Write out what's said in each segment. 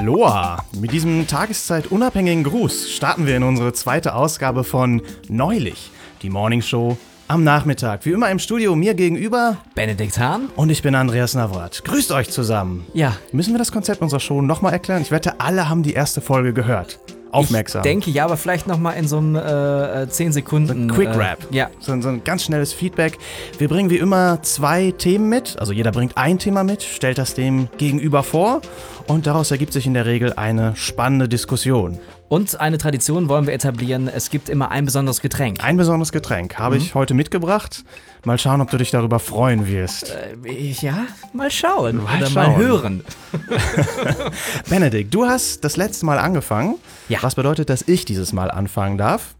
Aloha! Mit diesem tageszeitunabhängigen Gruß starten wir in unsere zweite Ausgabe von Neulich, die Morning Show am Nachmittag. Wie immer im Studio mir gegenüber Benedikt Hahn. und ich bin Andreas Navrat. Grüßt euch zusammen. Ja. Müssen wir das Konzept unserer Show nochmal erklären? Ich wette, alle haben die erste Folge gehört. Aufmerksam. Ich denke ja, aber vielleicht noch mal in so einem äh, 10 Sekunden. Quick äh, Rap. ja. So, ein- so ein ganz schnelles Feedback. Wir bringen wie immer zwei Themen mit. Also jeder bringt ein Thema mit, stellt das dem gegenüber vor und daraus ergibt sich in der Regel eine spannende Diskussion. Und eine Tradition wollen wir etablieren. Es gibt immer ein besonderes Getränk. Ein besonderes Getränk habe Mhm. ich heute mitgebracht. Mal schauen, ob du dich darüber freuen wirst. Äh, ja, mal schauen. Mal Oder schauen. mal hören. Benedikt, du hast das letzte Mal angefangen. Ja. Was bedeutet, dass ich dieses Mal anfangen darf?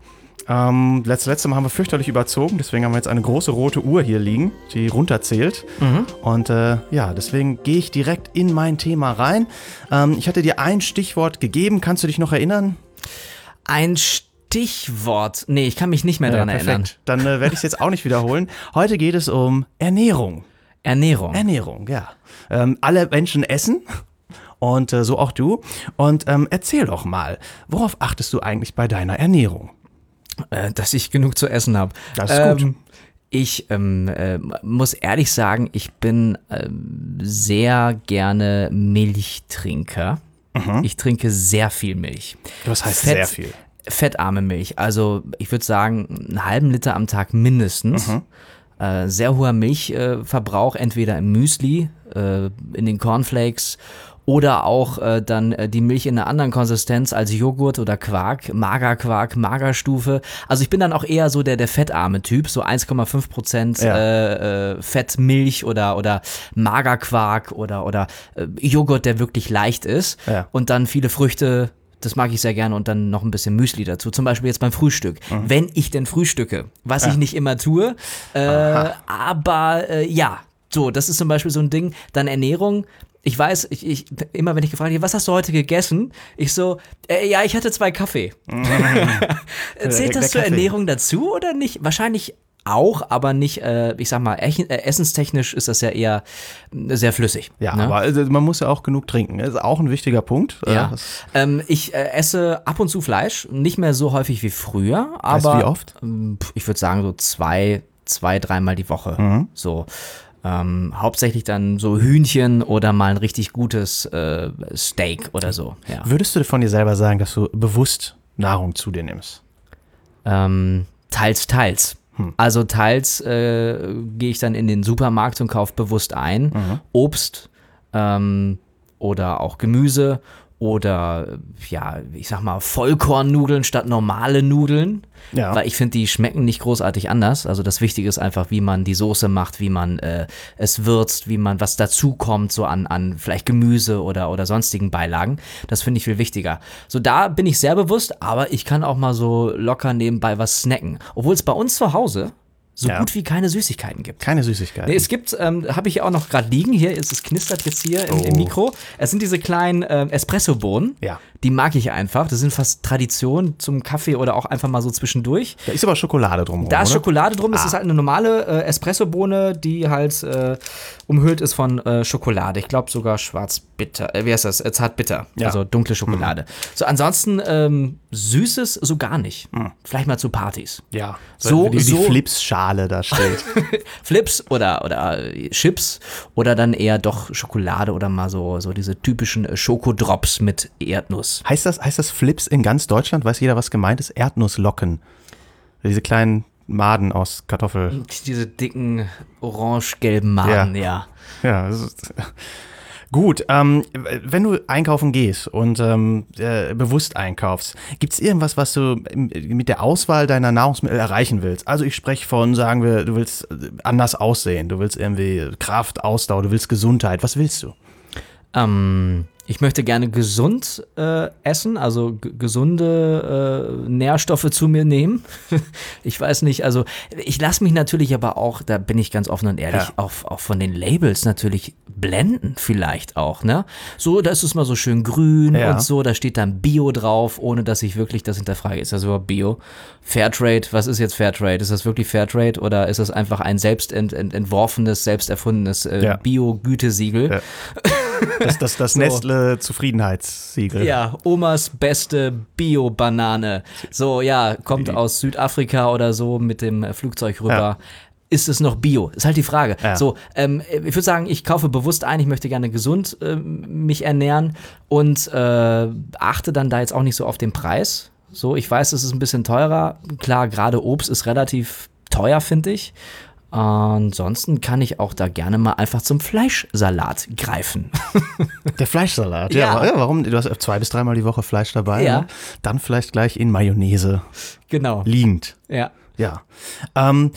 Ähm, das letzte Mal haben wir fürchterlich überzogen, deswegen haben wir jetzt eine große rote Uhr hier liegen, die runterzählt. Mhm. Und äh, ja, deswegen gehe ich direkt in mein Thema rein. Ähm, ich hatte dir ein Stichwort gegeben, kannst du dich noch erinnern? Ein Stichwort. Nee, ich kann mich nicht mehr daran erinnern. Dann äh, werde ich es jetzt auch nicht wiederholen. Heute geht es um Ernährung. Ernährung. Ernährung, ja. Ähm, alle Menschen essen und äh, so auch du. Und ähm, erzähl doch mal, worauf achtest du eigentlich bei deiner Ernährung? Äh, dass ich genug zu essen habe. Das ist gut. Ich ähm, äh, muss ehrlich sagen, ich bin ähm, sehr gerne Milchtrinker. Ich trinke sehr viel Milch. Das heißt Fett- sehr viel. Fettarme Milch. Also ich würde sagen, einen halben Liter am Tag mindestens. Äh, sehr hoher Milchverbrauch, entweder im Müsli, äh, in den Cornflakes oder auch äh, dann äh, die Milch in einer anderen Konsistenz als Joghurt oder Quark, Magerquark, Magerstufe. Also ich bin dann auch eher so der, der fettarme Typ, so 1,5 Prozent Ja. äh, äh, Fettmilch oder, oder Magerquark oder, oder äh, Joghurt, der wirklich leicht ist. Ja. Und dann viele Früchte, das mag ich sehr gerne und dann noch ein bisschen Müsli dazu. Zum Beispiel jetzt beim Frühstück. Wenn ich denn frühstücke, was ich nicht immer tue. Äh, aber äh, ja, so, das ist zum Beispiel so ein Ding. Dann Ernährung. Ich weiß, ich, ich, immer wenn ich gefragt werde, was hast du heute gegessen? Ich so, äh, ja, ich hatte zwei Kaffee. Zählt das zur Kaffee. Ernährung dazu oder nicht? Wahrscheinlich auch, aber nicht, äh, ich sag mal, äh, essenstechnisch ist das ja eher äh, sehr flüssig. Ja, ne? aber also, man muss ja auch genug trinken. Das ist auch ein wichtiger Punkt. Ja. Ähm, ich äh, esse ab und zu Fleisch, nicht mehr so häufig wie früher, Weißt aber du, wie oft? pf, ich würde sagen so zwei, zwei, dreimal die Woche. Mhm. So. Ähm, hauptsächlich dann so Hühnchen oder mal ein richtig gutes äh, Steak oder so. Ja. Würdest du von dir selber sagen, dass du bewusst Nahrung zu dir nimmst? Ähm, teils, teils. Hm. Also teils äh, gehe ich dann in den Supermarkt und kaufe bewusst ein. Mhm. Obst ähm, oder auch Gemüse oder ja, ich sag mal Vollkornnudeln statt normale Nudeln. Ja. Weil ich finde, die schmecken nicht großartig anders. Also das Wichtige ist einfach, wie man die Soße macht, wie man äh, es würzt, wie man was dazu kommt, so an, an vielleicht Gemüse oder, oder sonstigen Beilagen. Das finde ich viel wichtiger. So, da bin ich sehr bewusst, aber ich kann auch mal so locker nebenbei was snacken. Obwohl es bei uns zu Hause so Ja. gut wie keine Süßigkeiten gibt. Keine Süßigkeiten. Nee, es gibt, ähm, habe ich auch noch gerade liegen. Hier ist es knistert jetzt hier im, im Oh. Mikro. Es sind diese kleinen ähm, Espresso-Bohnen. Ja. Die mag ich einfach. Das sind fast Tradition zum Kaffee oder auch einfach mal so zwischendurch. da ist aber Schokolade drumherum. Da ist? Schokolade drum. Ah. ist halt eine normale äh, Espressobohne, die halt äh, umhüllt ist von äh, Schokolade. Ich glaube sogar schwarz-bitter. Äh, wie heißt das? Äh, zart-bitter. Ja. Also dunkle Schokolade. So, ansonsten ähm, Süßes so gar nicht. Vielleicht mal zu Partys. Ja. So- wie die, so- die Flips-Schale da steht. Flips oder, oder äh, Chips oder dann eher doch Schokolade oder mal so, so diese typischen äh, Schokodrops mit Erdnuss. Heißt, das, heißt das Flips in ganz Deutschland? Weiß jeder, was gemeint ist? Erdnusslocken. Diese kleinen Maden aus Kartoffel. Diese dicken orange-gelben Maden, ja. Ja, das ist, gut. Ähm, wenn du einkaufen gehst und ähm, äh, bewusst einkaufst, gibt es irgendwas, was du mit der Auswahl deiner Nahrungsmittel erreichen willst? Also ich spreche von, sagen wir, du willst äh, anders aussehen, du willst irgendwie Kraft, Ausdauer, du willst Gesundheit. Was willst du? Ähm, ich möchte gerne gesund äh, essen, also gesunde äh, Nährstoffe zu mir nehmen. ich weiß nicht, also ich lasse mich natürlich aber auch, da bin ich ganz offen und ehrlich, Ja. auch, auch von den Labels natürlich blenden vielleicht auch, ne? So, da ist es mal so schön grün Ja. und so, da steht dann Bio drauf, ohne dass ich wirklich das hinterfrage. Ist das überhaupt Bio? Fairtrade, was ist jetzt Fairtrade? Ist das wirklich Fairtrade oder ist das einfach ein selbst ent, ent, entworfenes, selbst erfundenes äh, Ja. Bio-Gütesiegel? Ja. Das, das, das So. Nestle-Zufriedenheitssiegel. Ja, Omas beste Bio-Banane. So, ja, kommt aus Südafrika oder so mit dem äh, Flugzeug rüber. Ja. Ist es noch Bio? Ist halt die Frage. Ja. So, ähm, ich würde sagen, ich kaufe bewusst ein, ich möchte gerne gesund ähm, mich ernähren und äh, achte dann da jetzt auch nicht so auf den Preis. So, ich weiß, es ist ein bisschen teurer. Klar, gerade Obst ist relativ teuer, finde ich. Ansonsten kann ich auch da gerne mal einfach zum Fleischsalat greifen. Der Fleischsalat, Ja. ja. Warum? Du hast zwei bis dreimal die Woche Fleisch dabei. Ja. Ne? Dann vielleicht gleich in Mayonnaise genau. liegend. Ja. Ja. Ähm,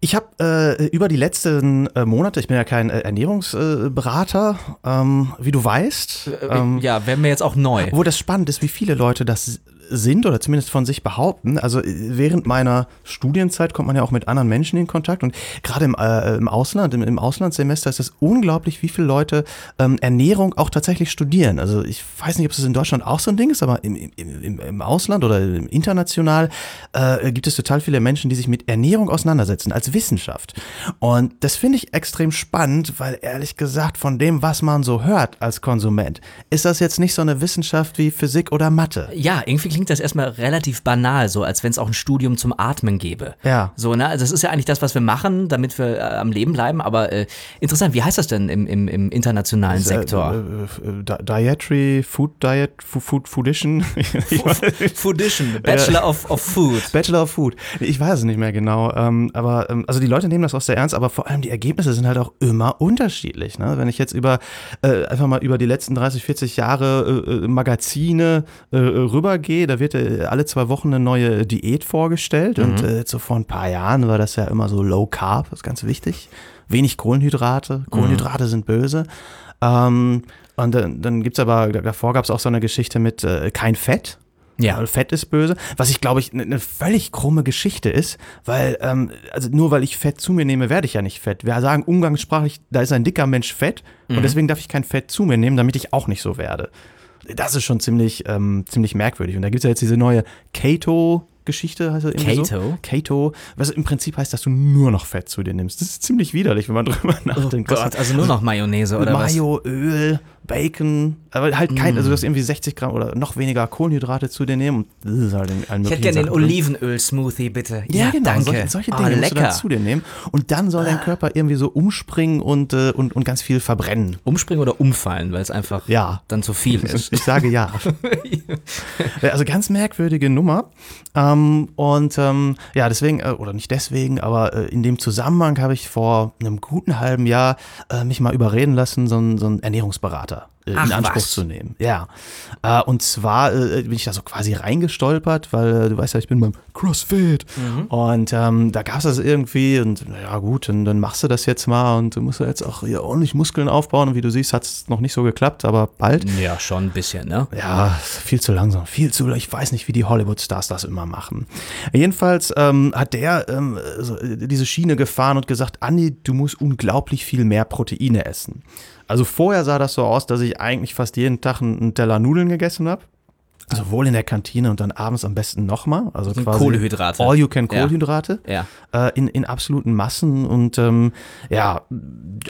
ich habe äh, über die letzten äh, Monate, ich bin ja kein äh, Ernährungsberater, ähm, wie du weißt, ähm, ja, wäre mir jetzt auch neu. wo das spannend ist, wie viele Leute das sind oder zumindest von sich behaupten. Also äh, während meiner Studienzeit kommt man ja auch mit anderen Menschen in Kontakt und gerade im, äh, im Ausland, im, im Auslandssemester ist es unglaublich, wie viele Leute ähm, Ernährung auch tatsächlich studieren. Also ich weiß nicht, ob es in Deutschland auch so ein Ding ist, aber im, im, im, Ausland oder international äh, gibt es total viele Menschen, die sich mit Ernährung auseinandersetzen als Wissenschaft. Und das finde ich extrem spannend, weil ehrlich gesagt von dem, was man so hört als Konsument, ist das jetzt nicht so eine Wissenschaft wie Physik oder Mathe. Ja, irgendwie klingt das erstmal relativ banal, so als wenn es auch ein Studium zum Atmen gäbe. Ja. So, ne? Also das ist ja eigentlich das, was wir machen, damit wir äh, am Leben bleiben. Aber äh, interessant, wie heißt das denn im, im, im internationalen Sektor? Äh, äh, Di- Dietary, Food Diet, Food Foodition. Foodition, Bachelor of, of Food. Bachelor of Food. Ich weiß es nicht mehr genau. Ähm, aber ähm, also die Leute nehmen das auch sehr ernst, aber vor allem die Ergebnisse sind halt auch immer unterschiedlich. Ne? Wenn ich jetzt über äh, einfach mal über die letzten 30, 40 Jahre äh, äh, Magazine äh, da wird äh, alle zwei Wochen eine neue Diät vorgestellt. Und Mhm. äh, so vor ein paar Jahren war das ja immer so Low Carb, das ist ganz wichtig. Wenig Kohlenhydrate. Kohlenhydrate sind böse. Ähm, und dann, dann gibt es aber, davor gab es auch so eine Geschichte mit äh, kein Fett. Ja. Fett ist böse. Was ich glaube ich eine ne völlig krumme Geschichte ist, weil, ähm, also nur weil ich Fett zu mir nehme, werde ich ja nicht fett. Wir sagen umgangssprachlich, da ist ein dicker Mensch fett und deswegen darf ich kein Fett zu mir nehmen, damit ich auch nicht so werde. Das ist schon ziemlich, ähm, ziemlich merkwürdig. Und da gibt es ja jetzt diese neue Keto. Geschichte heißt das irgendwie Keto? so. Keto, was im Prinzip heißt, dass du nur noch Fett zu dir nimmst. Das ist ziemlich widerlich, wenn man drüber Oh nachdenkt. Was Gott, also nur noch Mayonnaise oder was? Mayo, Öl, Bacon, aber halt kein, also du hast irgendwie 60 Gramm oder noch weniger Kohlenhydrate zu dir nehmen und das ist halt Ich hätte gerne den. Olivenöl-Smoothie, bitte. Ja, genau, danke. solche, solche Oh, Dinge musst du dann zu dir nehmen und dann soll dein Körper irgendwie so umspringen und, äh, und, und ganz viel verbrennen. Umspringen oder umfallen, weil es einfach Ja. dann zu viel ist. Ich sage ja. Ja, also ganz merkwürdige Nummer. Ähm, und ähm, ja, deswegen, äh, oder nicht deswegen, aber äh, in dem Zusammenhang habe ich vor einem guten halben Jahr mich mal überreden lassen, so einen, so einen Ernährungsberater äh, Ach, in Anspruch was? zu nehmen. Ja. Äh, und zwar äh, bin ich da so quasi reingestolpert, weil äh, du weißt ja, ich bin beim CrossFit. Und ähm, da gab es das irgendwie und ja gut, dann, dann machst du das jetzt mal und du musst ja jetzt auch hier ordentlich Muskeln aufbauen. Und wie du siehst, hat es noch nicht so geklappt, aber bald. Ja, schon ein bisschen, ne? Ja, viel zu langsam, viel zu. Ich weiß nicht, wie die Hollywood-Stars das immer machen. Jedenfalls ähm, hat der ähm, so, äh, diese Schiene gefahren und gesagt: Andi, du musst unglaublich viel mehr Proteine essen. Also vorher sah das so aus, dass ich eigentlich fast jeden Tag einen Teller Nudeln gegessen habe. Sowohl in der Kantine und dann abends am besten nochmal. Also quasi Kohlenhydrate. All you can. Kohlenhydrate Ja. äh, in, in absoluten Massen und ähm, ja,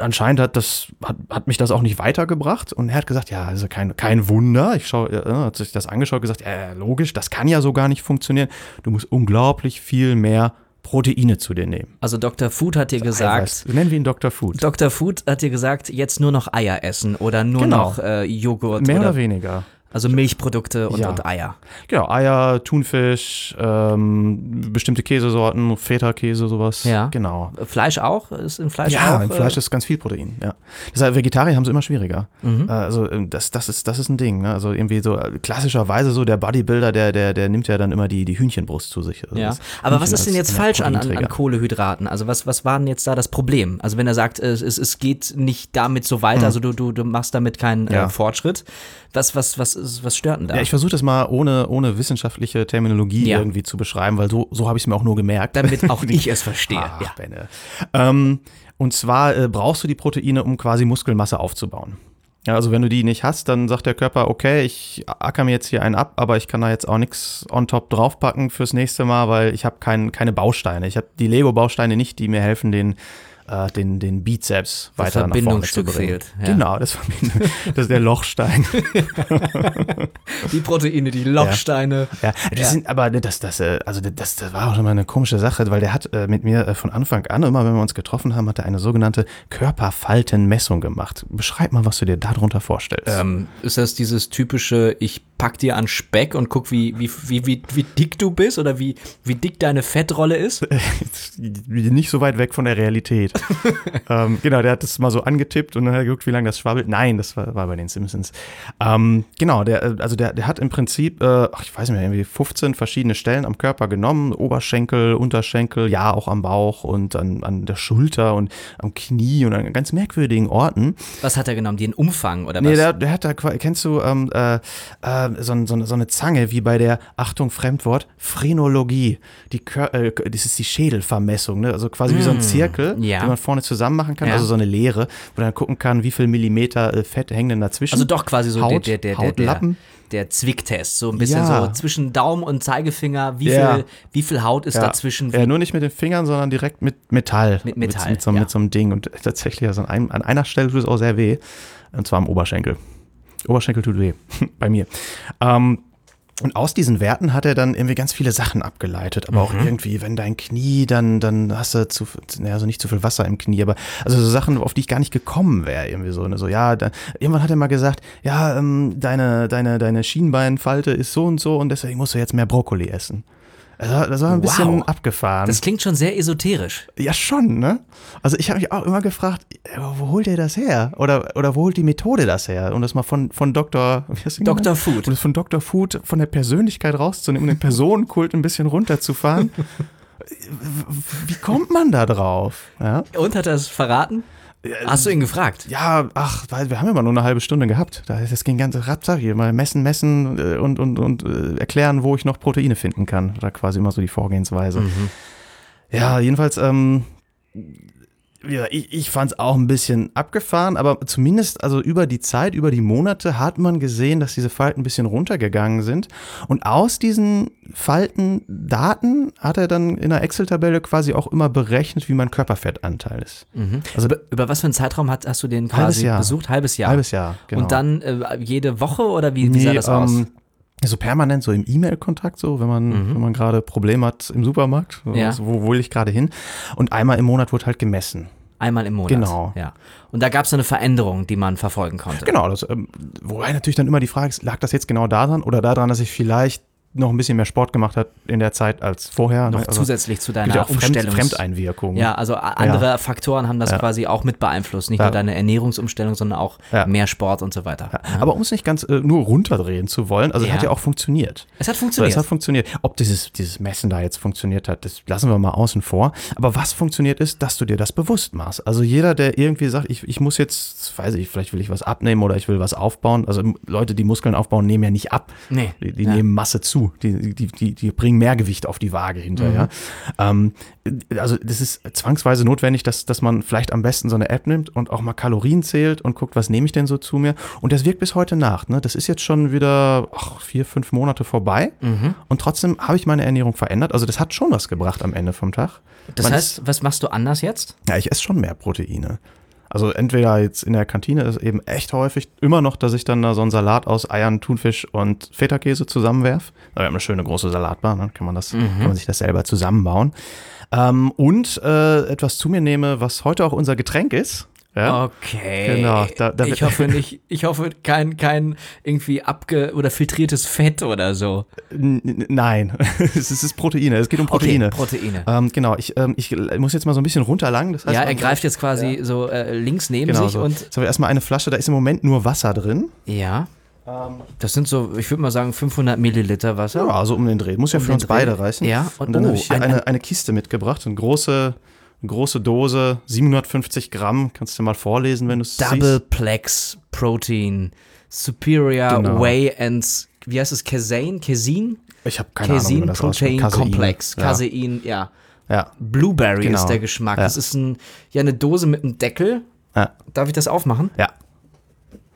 anscheinend hat das hat, hat mich das auch nicht weitergebracht und er hat gesagt, ja, also kein, kein Wunder. Ich schau, äh, hat sich das angeschaut, gesagt, ja, logisch, das kann ja so gar nicht funktionieren. Du musst unglaublich viel mehr Proteine zu dir nehmen. Also Dr. Food hat dir gesagt, Eiweiß. Nennen wir ihn Dr. Food. Dr. Food hat dir gesagt, jetzt nur noch Eier essen oder nur Genau. noch äh, Joghurt Mehr oder, oder, weniger. Also Milchprodukte und, Ja. und Eier. Genau, Eier, Thunfisch, ähm, bestimmte Käsesorten, Feta-Käse, sowas. Ja. Genau. Fleisch auch? Ist in Fleisch Ja, auch? im Fleisch äh, ist ganz viel Protein, ja. Deshalb Vegetarier haben es immer schwieriger. Mhm. Äh, Also ähm, das, das, ist, das ist ein Ding. Ne? Also irgendwie so äh, klassischerweise so der Bodybuilder, der, der, der nimmt ja dann immer die, die Hühnchenbrust zu sich. Also Ja, aber was ist denn jetzt äh, falsch an, an. Kohlehydraten? Also was, was war denn jetzt da das Problem? Also wenn er sagt, es, es, es geht nicht damit so weiter, also du, du, du machst damit keinen Ja. äh, Fortschritt, was, was, was, was stört denn da? Ja, ich versuche das mal ohne, ohne wissenschaftliche Terminologie Ja. irgendwie zu beschreiben, weil so, so habe ich es mir auch nur gemerkt. damit auch ich es verstehe. Ach, ja. Benne. Ähm, und zwar äh, brauchst du die Proteine, um quasi Muskelmasse aufzubauen. Ja, also wenn du die nicht hast, dann sagt der Körper, okay, ich acker mir jetzt hier einen ab, aber ich kann da jetzt auch nichts on top draufpacken fürs nächste Mal, weil ich habe kein, keine Bausteine. Ich habe die Lego-Bausteine nicht, die mir helfen, den äh, den, den Bizeps Das weiter nach vorne zu bringen. fehlt, ja. Genau, das, das ist der Lochstein. Die Proteine, die Lochsteine. Ja, das Ja. sind aber das, das, äh, also das, das war auch immer eine komische Sache, weil der hat äh, mit mir äh, von Anfang an, immer wenn wir uns getroffen haben, hat er eine sogenannte Körperfaltenmessung gemacht. Beschreib mal, was du dir darunter vorstellst. Ähm, ist das dieses typische, ich pack dir an Speck und guck, wie, wie, wie, wie, wie dick du bist oder wie, wie dick deine Fettrolle ist? nicht so weit weg von der Realität. ähm, genau, der hat das mal so angetippt und dann hat er geguckt, wie lange das schwabbelt. Nein, das war, war bei den Simpsons. Ähm, genau, der, äh, also der, der hat im Prinzip, äh, ach, ich weiß nicht mehr, irgendwie 15 verschiedene Stellen am Körper genommen. Oberschenkel, Unterschenkel, ja, auch am Bauch und an, an der Schulter und am Knie und an ganz merkwürdigen Orten. Was hat er genommen? Den Umfang oder was? Nee, der, der hat da, kennst du ähm, äh, äh, so, so, eine- so eine Zange wie bei der, Achtung, Fremdwort, Phrenologie. Die, äh, das ist die Schädelvermessung, ne? also quasi wie so ein Zirkel, ja. den man vorne zusammen machen kann, Ja. also so eine Leere, wo man dann gucken kann, wie viel Millimeter äh, Fett hängen denn dazwischen. also doch quasi so Haut, der, der, der, der, Hautlappen. der Zwicktest. So ein bisschen Ja. so zwischen Daumen und Zeigefinger. Wie, viel, wie viel Haut ist dazwischen? Ja, nur nicht mit den Fingern, sondern direkt mit Metall. Mit Metall, Mit, so, ja. mit so einem Ding. Und tatsächlich, also an, einem, an einer Stelle tut es auch sehr weh. Und zwar am Oberschenkel. Oberschenkel tut weh. Bei mir. Ähm, und aus diesen Werten hat er dann irgendwie ganz viele Sachen abgeleitet. Aber Mhm. auch irgendwie, wenn dein Knie, dann, dann hast du zu, also nicht zu viel Wasser im Knie, aber also so Sachen, auf die ich gar nicht gekommen wäre, irgendwie so. Ne? So, ja, da, irgendwann hat er mal gesagt, ja, ähm, deine, deine, deine Schienbeinfalte ist so und so und deswegen musst du jetzt mehr Brokkoli essen. Also, das war ein bisschen Wow. abgefahren. das klingt schon sehr esoterisch. Ja, schon, ne? Also ich habe mich auch immer gefragt, äh, wo holt der das her? Oder, oder wo holt die Methode das her? Um das mal von, von Dr. Dr. Food. Um das von Dr. Food, von der Persönlichkeit rauszunehmen, um den Personenkult ein bisschen runterzufahren. Wie kommt man da drauf? Ja, Und hat er es verraten? Hast du ihn gefragt? ja ach, weil wir haben immer nur eine halbe Stunde gehabt. Da- Das ging ganz ratzak hier. Mal messen, messen äh, und, und, und äh, erklären, wo ich noch Proteine finden kann. Da quasi immer so die Vorgehensweise. Ja, jedenfalls, ähm, ja, ich, ich fand es auch ein bisschen abgefahren, aber zumindest also über die Zeit, über die Monate hat man gesehen, dass diese Falten ein bisschen runtergegangen sind. Und aus diesen Faltendaten hat er dann in der Excel-Tabelle quasi auch immer berechnet, wie mein Körperfettanteil ist. Also Über, über was für einen Zeitraum hat, hast du den Halbes quasi Jahr. besucht? Halbes Jahr. halbes Jahr, genau. Und dann äh, jede Woche oder wie, wie sah Nee, das aus? So permanent so im E-Mail-Kontakt, so wenn man, wenn man gerade Probleme hat im Supermarkt, so, Mhm. Ja. so, wo, wo will ich gerade hin? Und einmal im Monat wurde halt gemessen. Einmal im Monat. Genau. Ja. Und da gab es eine Veränderung, die man verfolgen konnte. Genau, das, ähm, wobei natürlich dann immer die Frage ist, lag das jetzt genau daran oder daran, dass ich vielleicht noch ein bisschen mehr Sport gemacht habe in der Zeit als vorher? Noch ne? Also, zusätzlich zu deiner ja auch Fremd, Umstellung. Fremdeinwirkungen. Ja, also andere Faktoren haben das quasi auch mit beeinflusst. Nicht Ja. nur deine Ernährungsumstellung, sondern auch Ja. mehr Sport und so weiter. Ja. Aber um es nicht ganz äh, nur runterdrehen zu wollen, also Ja. es hat ja auch funktioniert. Es hat So, funktioniert. es hat funktioniert. Ob dieses, dieses Messen da jetzt funktioniert hat, das lassen wir mal außen vor. Aber was funktioniert ist, dass du dir das bewusst machst. Also jeder, der irgendwie sagt, ich, ich muss jetzt, weiß ich, vielleicht will ich was abnehmen oder ich will was aufbauen. Also Leute, die Muskeln aufbauen, nehmen ja nicht ab. Nee. Die, die Ja. nehmen Masse zu. Die, die, die, die bringen mehr Gewicht auf die Waage hinterher. Mhm. Ähm, also das ist zwangsweise notwendig, dass, dass man vielleicht am besten so eine App nimmt und auch mal Kalorien zählt und guckt, was nehme ich denn so zu mir. Und das wirkt bis heute nach. Ne? Das ist jetzt schon wieder ach, vier, fünf Monate vorbei. Mhm. Und trotzdem habe ich meine Ernährung verändert. Also das hat schon was gebracht am Ende vom Tag. Das Man heißt, was machst du anders jetzt? ja, ich esse schon mehr Proteine. Also entweder jetzt in der Kantine ist eben echt häufig immer noch, dass ich dann da so einen Salat aus Eiern, Thunfisch und Feta-Käse zusammenwerf. Da haben wir eine schöne große Salatbar, dann kann man, das, kann man sich das selber zusammenbauen. Ähm, und äh, etwas zu mir nehme, was heute auch unser Getränk ist. Ja? Okay. Genau, da- da- ich hoffe nicht, ich hoffe kein, kein irgendwie abge- oder filtriertes Fett oder so. N- Nein, es ist Proteine, es geht um Proteine. Okay, Proteine. ähm, genau, ich, ähm, ich muss jetzt mal so ein bisschen runterlangen. Das heißt, ja, er greift jetzt quasi so äh, links neben genau sich so. und Jetzt haben wir erstmal eine Flasche, da ist im Moment nur Wasser drin. ja. Das sind so, ich würde mal sagen, 500 Milliliter Wasser. Ja, also um den Dreh. Muss ja Um für uns Dreh. beide reichen. Ja, und, und dann oh, habe ich hier ein- eine, eine Kiste mitgebracht. Eine große, große Dose, 750 Gramm. Kannst du mal vorlesen, wenn du es Double siehst. Plex Protein, Superior Genau. Whey and, wie heißt es, Casein? Casein? Ich habe keine Ahnung, wie Casein man das Protein. Casein. Complex. Ja. Casein, ja. ja. Blueberry Genau. ist der Geschmack. Ja. Das ist ein, ja, eine Dose mit einem Deckel. Ja. Darf ich das aufmachen? ja.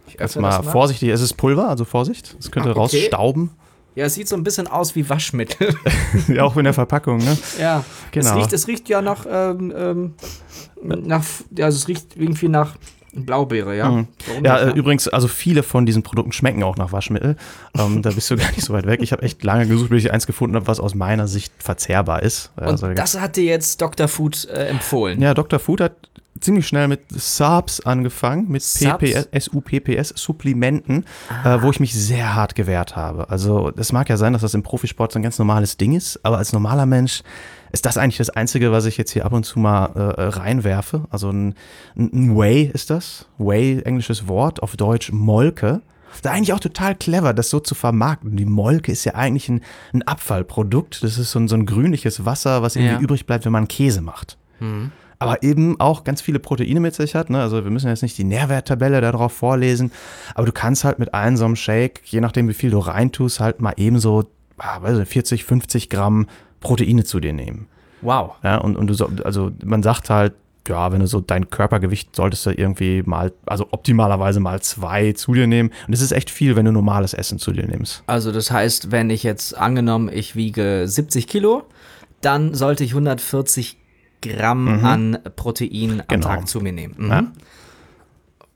Ich Jetzt öffne mal das vorsichtig. Es ist Pulver, also Vorsicht. Es könnte Ah, okay. rausstauben. Ja, es sieht so ein bisschen aus wie Waschmittel. ja, auch in der Verpackung, ne? ja. Genau. Es riecht, es riecht ja nach ähm, ähm, nach, also es riecht irgendwie nach Blaubeere, ja. Mhm. Ja, äh, übrigens, also viele von diesen Produkten schmecken auch nach Waschmittel. Ähm, da bist du gar nicht so weit weg. Ich habe echt lange gesucht, bis ich eins gefunden habe, was aus meiner Sicht verzehrbar ist. Und Also, das hat dir jetzt Dr. Food äh, empfohlen. ja, Dr. Food hat ziemlich schnell mit Subs angefangen, mit Subs? PPS, SUPPS, Supplementen, äh, wo ich mich sehr hart gewehrt habe. Also es mag ja sein, dass das im Profisport so ein ganz normales Ding ist, aber als normaler Mensch ist das eigentlich das Einzige, was ich jetzt hier ab und zu mal äh, reinwerfe. Also ein, ein Whey ist das. Whey, englisches Wort, auf Deutsch Molke. Das ist eigentlich auch total clever, das so zu vermarkten. Die Molke ist ja eigentlich ein, ein Abfallprodukt. Das ist so ein, so ein grünliches Wasser, was irgendwie Ja. übrig bleibt, wenn man Käse macht aber eben auch ganz viele Proteine mit sich hat. Ne? Also wir müssen jetzt nicht die Nährwerttabelle darauf vorlesen, aber du kannst halt mit einem so einem Shake, je nachdem wie viel du reintust, halt mal eben so ah, weiß nicht, 40, 50 Gramm Proteine zu dir nehmen. Wow. Ja, und, und du so, also man sagt halt, ja, wenn du so dein Körpergewicht solltest du irgendwie mal, also optimalerweise mal zwei zu dir nehmen. Und das ist echt viel, wenn du normales Essen zu dir nimmst. Also das heißt, wenn ich jetzt angenommen, ich wiege 70 Kilo, dann sollte ich 140 Gramm an Protein am Genau. Tag zu mir nehmen. Mhm. Ja.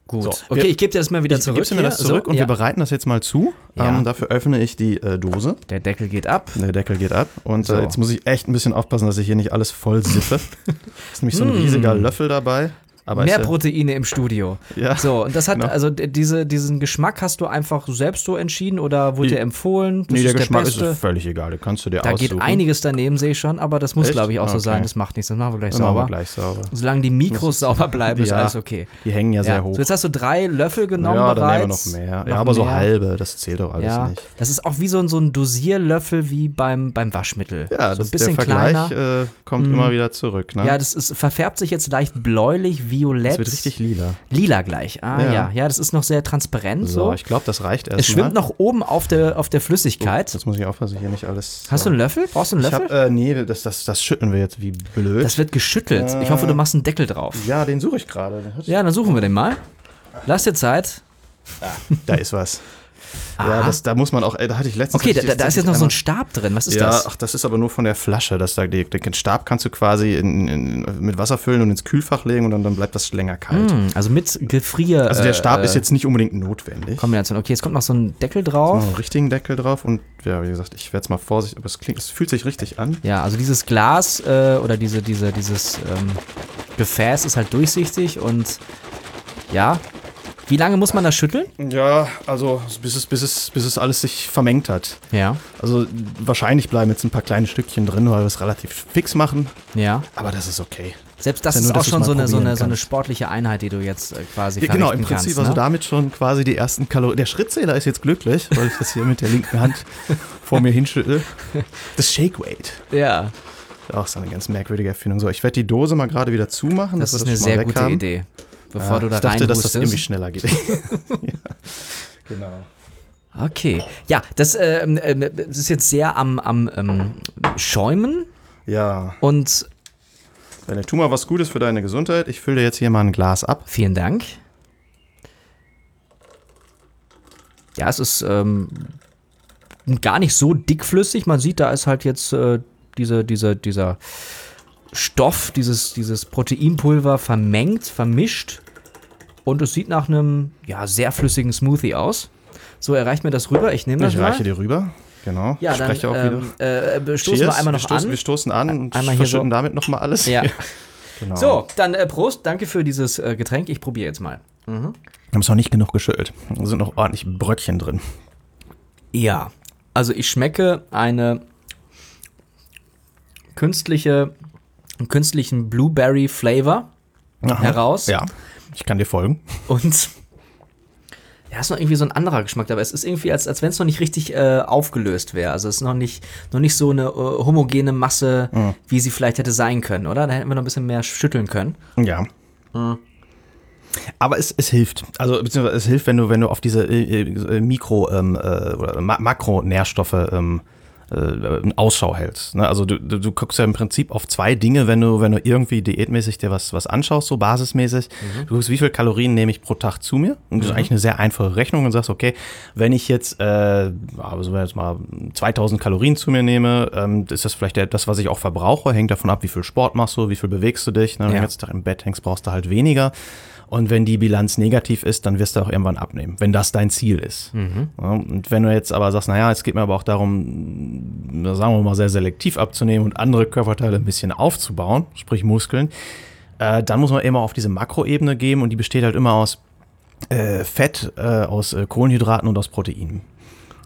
Gut. So, okay, wir- ich gebe dir das mal wieder Ich zurück. gibst du mir das zurück so, und ja. wir bereiten das jetzt mal zu. Ja. Ähm, dafür öffne ich die äh, Dose. Der Deckel geht ab. Der Deckel geht ab. Und So. äh, jetzt muss ich echt ein bisschen aufpassen, dass ich hier nicht alles voll siffe. ist nämlich so ein riesiger Löffel dabei. Aber Mm. Mehr ist, ja- Proteine im Studio. Ja, So, und das hat, genau. also diese, diesen Geschmack hast du einfach selbst so entschieden oder wurde dir empfohlen? Das nee, der ist Geschmack beste. ist völlig egal. Den kannst du dir Da aussuchen. geht einiges daneben, sehe ich schon, aber das muss, glaube ich, auch so Okay. sein. Das macht nichts, das machen wir gleich machen wir sauber. gleich sauber. Solange die Mikros sauber bleiben, ist Ja. alles okay. Die hängen ja, sehr Ja. hoch. So, jetzt hast du drei Löffel genommen ja, bereits. noch mehr. Noch ja, aber so mehr. halbe, das zählt doch alles Ja, nicht. das ist auch wie so ein, so ein Dosierlöffel wie beim, beim Waschmittel. Ja, so das, ein bisschen der kleiner. Vergleich äh, kommt immer wieder zurück. Ne? Ja, das ist, verfärbt sich jetzt leicht bläulich, violett. das wird richtig lila. lila gleich. Ah ja. Ja. ja, das ist noch sehr transparent So, so. ich glaube, das reicht erstmal. Es schwimmt noch oben auf der, auf der Flüssigkeit. Jetzt muss ich aufpassen, hier nicht alles. Hast du einen Löffel? Brauchst du einen Ich Löffel? hab, äh, nee, das, das, das schütteln wir jetzt wie blöd. das wird geschüttelt. Ich hoffe, du machst einen Deckel drauf. ja, den suche ich gerade. Ja, dann suchen wir den mal. Lass dir Zeit. Da ist was. Ja, das, da muss man auch, ey, da hatte ich letztens. Okay, da, da ist jetzt noch so ein Stab drin. Was ist Ja, das? ach, das ist aber nur von der Flasche. Das da, die, den Stab kannst du quasi in, in, mit Wasser füllen und ins Kühlfach legen und dann, dann bleibt das länger kalt. Hm, also mit Gefrier. Also der Stab äh, ist jetzt nicht unbedingt notwendig. Kombination. Okay, jetzt kommt noch so ein Deckel drauf. wir einen richtigen Deckel drauf und ja, wie gesagt, ich werde es mal vorsichtig, aber es klingt, es fühlt sich richtig an. Ja, also dieses Glas äh, oder diese, diese, dieses ähm, Gefäß ist halt durchsichtig und ja. Wie lange muss man das schütteln? Ja, also bis es, bis es, bis es alles sich vermengt hat. Ja, Also wahrscheinlich bleiben jetzt ein paar kleine Stückchen drin, weil wir es relativ fix machen, ja. aber das ist okay. Selbst das Ja, ist nur, auch dass schon so eine, so, eine, so eine sportliche Einheit, die du jetzt äh, quasi Ja, genau, im Prinzip kannst, also ne? damit schon quasi die ersten Kalorien. Der Schrittzähler ist jetzt glücklich, weil ich das hier mit der linken Hand vor mir hinschüttel. Das Shake Weight. Ja, Auch so eine ganz merkwürdige Erfindung. So, ich werde die Dose mal gerade wieder zumachen. das ist wir eine sehr gute haben. Idee. Bevor Ja, du da ich dachte, dass das irgendwie schneller geht. ja. Genau. Okay. Ja, das, ähm, ähm, das ist jetzt sehr am, am ähm, Schäumen Ja, und Benne, tu mal was Gutes für deine Gesundheit. Ich fülle dir jetzt hier mal ein Glas ab. vielen Dank. Ja, es ist ähm, gar nicht so dickflüssig. Man sieht, da ist halt jetzt äh, diese, diese, dieser Stoff, dieses, dieses Proteinpulver vermengt, vermischt. Und es sieht nach einem ja, sehr flüssigen Smoothie aus. So, erreicht mir das rüber. Ich nehme das Ich mal. reiche dir rüber. Genau. Ja, ich dann spreche auch ähm, wieder. äh, stoßen wir einmal noch wir stoßen, an. Wir stoßen an und Einmal verschütten so. damit nochmal alles. Ja. genau. So, dann äh, Prost. Danke für dieses äh, Getränk. Ich probiere jetzt mal. Wir haben es noch nicht genug geschüttelt. Da sind noch ordentlich Bröckchen drin. Ja, also ich schmecke eine künstliche, einen künstlichen Blueberry Flavor Aha. heraus. Ja, ich kann dir folgen. Und ja, ist noch irgendwie so ein anderer Geschmack dabei. Es ist irgendwie, als, als wenn es noch nicht richtig äh, aufgelöst wäre. Also es ist noch nicht, noch nicht so eine äh, homogene Masse, Mhm. wie sie vielleicht hätte sein können, oder? Da hätten wir noch ein bisschen mehr schütteln können. Ja. Aber es, es hilft. Also beziehungsweise es hilft, wenn du, wenn du auf diese äh, äh, Mikro- ähm, äh, oder Ma Makronährstoffe ähm, äh, Ausschau hältst. Ne? Also du, du, du guckst ja im Prinzip auf zwei Dinge, wenn du, wenn du irgendwie diätmäßig dir was, was anschaust, so basismäßig. Mhm. Du guckst, wie viel Kalorien nehme ich pro Tag zu mir? Und das ist mhm. eigentlich eine sehr einfache Rechnung und sagst, okay, wenn ich jetzt, äh, also jetzt mal 2000 Kalorien zu mir nehme, ähm, ist das vielleicht das, was ich auch verbrauche, hängt davon ab, wie viel Sport machst du, wie viel bewegst du dich. Ne? Wenn ja. du jetzt im Bett hängst, brauchst du halt weniger. Und wenn die Bilanz negativ ist, dann wirst du auch irgendwann abnehmen, wenn das dein Ziel ist. Mhm. Ja, und wenn du jetzt aber sagst, naja, es geht mir aber auch darum, sagen wir mal, sehr selektiv abzunehmen und andere Körperteile ein bisschen aufzubauen, sprich Muskeln, äh, dann muss man immer auf diese Makroebene gehen und die besteht halt immer aus äh, Fett, äh, aus äh, Kohlenhydraten und aus Proteinen.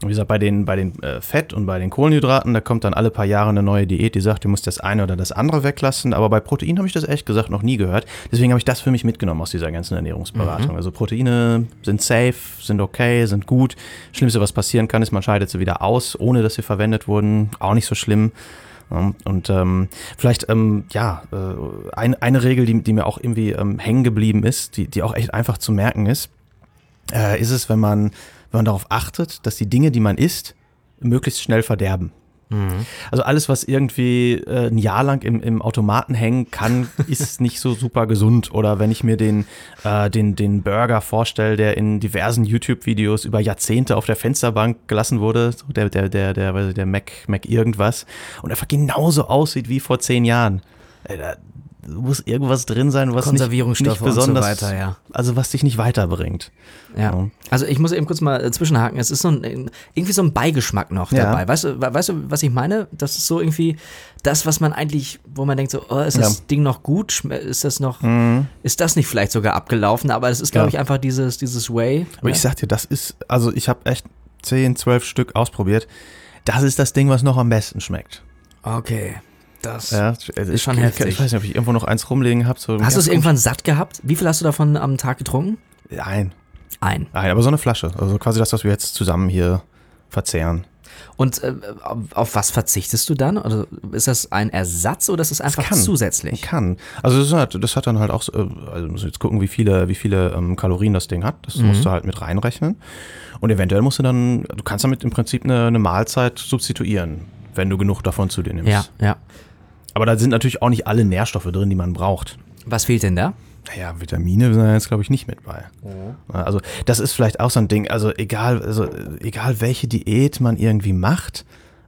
Wie gesagt, bei den, bei den äh, Fett und bei den Kohlenhydraten, da kommt dann alle paar Jahre eine neue Diät, die sagt, du musst das eine oder das andere weglassen. Aber bei Protein habe ich das ehrlich gesagt noch nie gehört. Deswegen habe ich das für mich mitgenommen aus dieser ganzen Ernährungsberatung. Mhm. Also Proteine sind safe, sind okay, sind gut. Schlimmste, was passieren kann, ist, man scheidet sie wieder aus, ohne dass sie verwendet wurden. Auch nicht so schlimm. Und ähm, vielleicht, ähm, ja, äh, ein, eine Regel, die, die mir auch irgendwie ähm, hängen geblieben ist, die, die auch echt einfach zu merken ist, äh, ist es, wenn man wenn man darauf achtet, dass die Dinge, die man isst, möglichst schnell verderben. Mhm. Also alles, was irgendwie äh, ein Jahr lang im, im Automaten hängen kann, ist nicht so super gesund. Oder wenn ich mir den, äh, den, den Burger vorstelle, der in diversen YouTube-Videos über Jahrzehnte auf der Fensterbank gelassen wurde, so der, der, der, der, der Mac, Mac irgendwas, und einfach genauso aussieht wie vor zehn Jahren. Äh, muss irgendwas drin sein, was Konservierungsstoffe nicht, nicht besonders, und so weiter, ja. Also was dich nicht weiterbringt. Ja. ja. Also ich muss eben kurz mal äh, zwischenhaken. Es ist so ein, irgendwie so ein Beigeschmack noch ja. dabei. Weißt du, weißt du, was ich meine? Das ist so irgendwie das, was man eigentlich, wo man denkt so, oh, ist das ja. Ding noch gut? Ist das noch, mhm. ist das nicht vielleicht sogar abgelaufen? Aber es ist, glaube ich, einfach dieses, dieses Way. Aber ich sag dir, das ist, also ich habe echt 10, 12 Stück ausprobiert. Das ist das Ding, was noch am besten schmeckt. Okay. Das ja, also ist schon ich, heftig. Ich weiß nicht, ob ich irgendwo noch eins rumlegen habe. So hast du es irgendwann satt gehabt? Wie viel hast du davon am Tag getrunken? Ein. Ein. Ein, aber so eine Flasche. Also quasi das, was wir jetzt zusammen hier verzehren. Und äh, auf was verzichtest du dann? Also ist das ein Ersatz oder ist es einfach kann, zusätzlich? Kann. Also das hat, das hat dann halt auch, so, äh, also muss jetzt gucken, wie viele, wie viele ähm, Kalorien das Ding hat. Das mhm. musst du halt mit reinrechnen. Und eventuell musst du dann, du kannst damit im Prinzip eine, eine Mahlzeit substituieren, wenn du genug davon zu dir nimmst. Ja, ja. Aber da sind natürlich auch nicht alle Nährstoffe drin, die man braucht. Was fehlt denn da? Naja, Vitamine sind jetzt, glaube ich, nicht mit bei. Oh. Also, das ist vielleicht auch so ein Ding. Also, egal, also, egal welche Diät man irgendwie macht,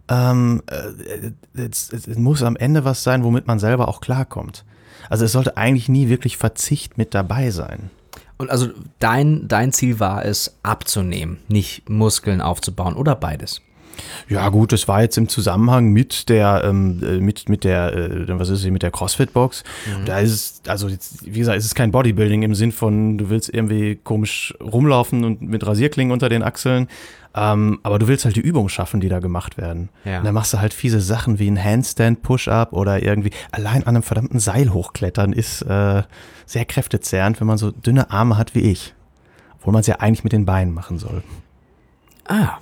ähm, äh, es, es, muss am Ende was sein, womit man selber auch klarkommt. Also, es sollte eigentlich nie wirklich Verzicht mit dabei sein. Und also, dein, dein Ziel war es, abzunehmen, nicht Muskeln aufzubauen oder beides? Ja gut, das war jetzt im Zusammenhang mit der ähm, äh, mit mit der äh, was ist sie mit der Crossfit Box. Mhm. Da ist es also jetzt, wie gesagt, ist es kein Bodybuilding im Sinn von du willst irgendwie komisch rumlaufen und mit Rasierklingen unter den Achseln, ähm, aber du willst halt die Übungen schaffen, die da gemacht werden. Ja. Und dann machst du halt fiese Sachen wie ein Handstand Push-up oder irgendwie allein an einem verdammten Seil hochklettern ist äh, sehr kräftezehrend, wenn man so dünne Arme hat wie ich, obwohl man es ja eigentlich mit den Beinen machen soll. Ah.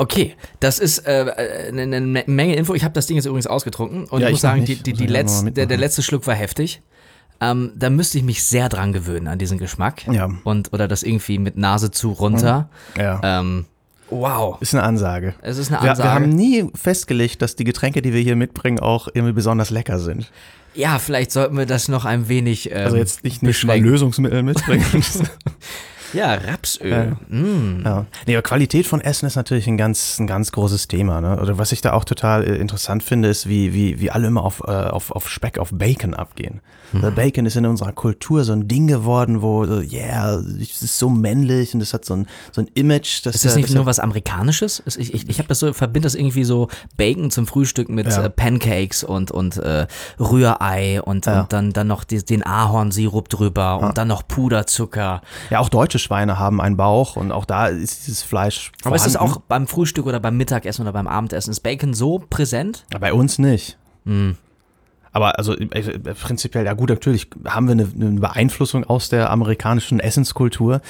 Okay, das ist äh, eine, eine Menge Info. Ich habe das Ding jetzt übrigens ausgetrunken und ja, ich muss sagen, die, die, die Letz-, der, der letzte Schluck war heftig. Ähm, da müsste ich mich sehr dran gewöhnen an diesen Geschmack. Ja. Und oder das irgendwie mit Nase zu runter. Ja. Ähm, wow. Ist eine Ansage. Es ist eine Ansage. Wir, wir, haben nie festgelegt, dass die Getränke, die wir hier mitbringen, auch irgendwie besonders lecker sind. Ja, vielleicht sollten wir das noch ein wenig. Ähm, also jetzt nicht, nicht mal Lösungsmittel mitbringen. Ja, Rapsöl. Ja. Mm. ja. Nee, aber Qualität von Essen ist natürlich ein ganz, ein ganz großes Thema. Ne? Oder was ich da auch total äh, interessant finde, ist, wie, wie, wie alle immer auf, äh, auf, auf Speck, auf Bacon abgehen. Mhm. Bacon ist in unserer Kultur so ein Ding geworden, wo, so, yeah, es ist so männlich und es hat so ein, so ein Image. Dass ist das nicht das nur was Amerikanisches? Ich, ich, ich habe das so, verbinde das irgendwie so Bacon zum Frühstück mit ja. äh, Pancakes und, und äh, Rührei und, ja. und dann, dann noch die, den Ahornsirup drüber und dann noch Puderzucker. Ja, auch deutsche Schweine haben einen Bauch und auch da ist dieses Fleisch. Vorhanden. Aber ist es auch beim Frühstück oder beim Mittagessen oder beim Abendessen? Ist Bacon so präsent? Bei uns nicht. Mhm. Aber also äh, äh, prinzipiell, ja gut, natürlich haben wir eine, eine Beeinflussung aus der amerikanischen Essenskultur.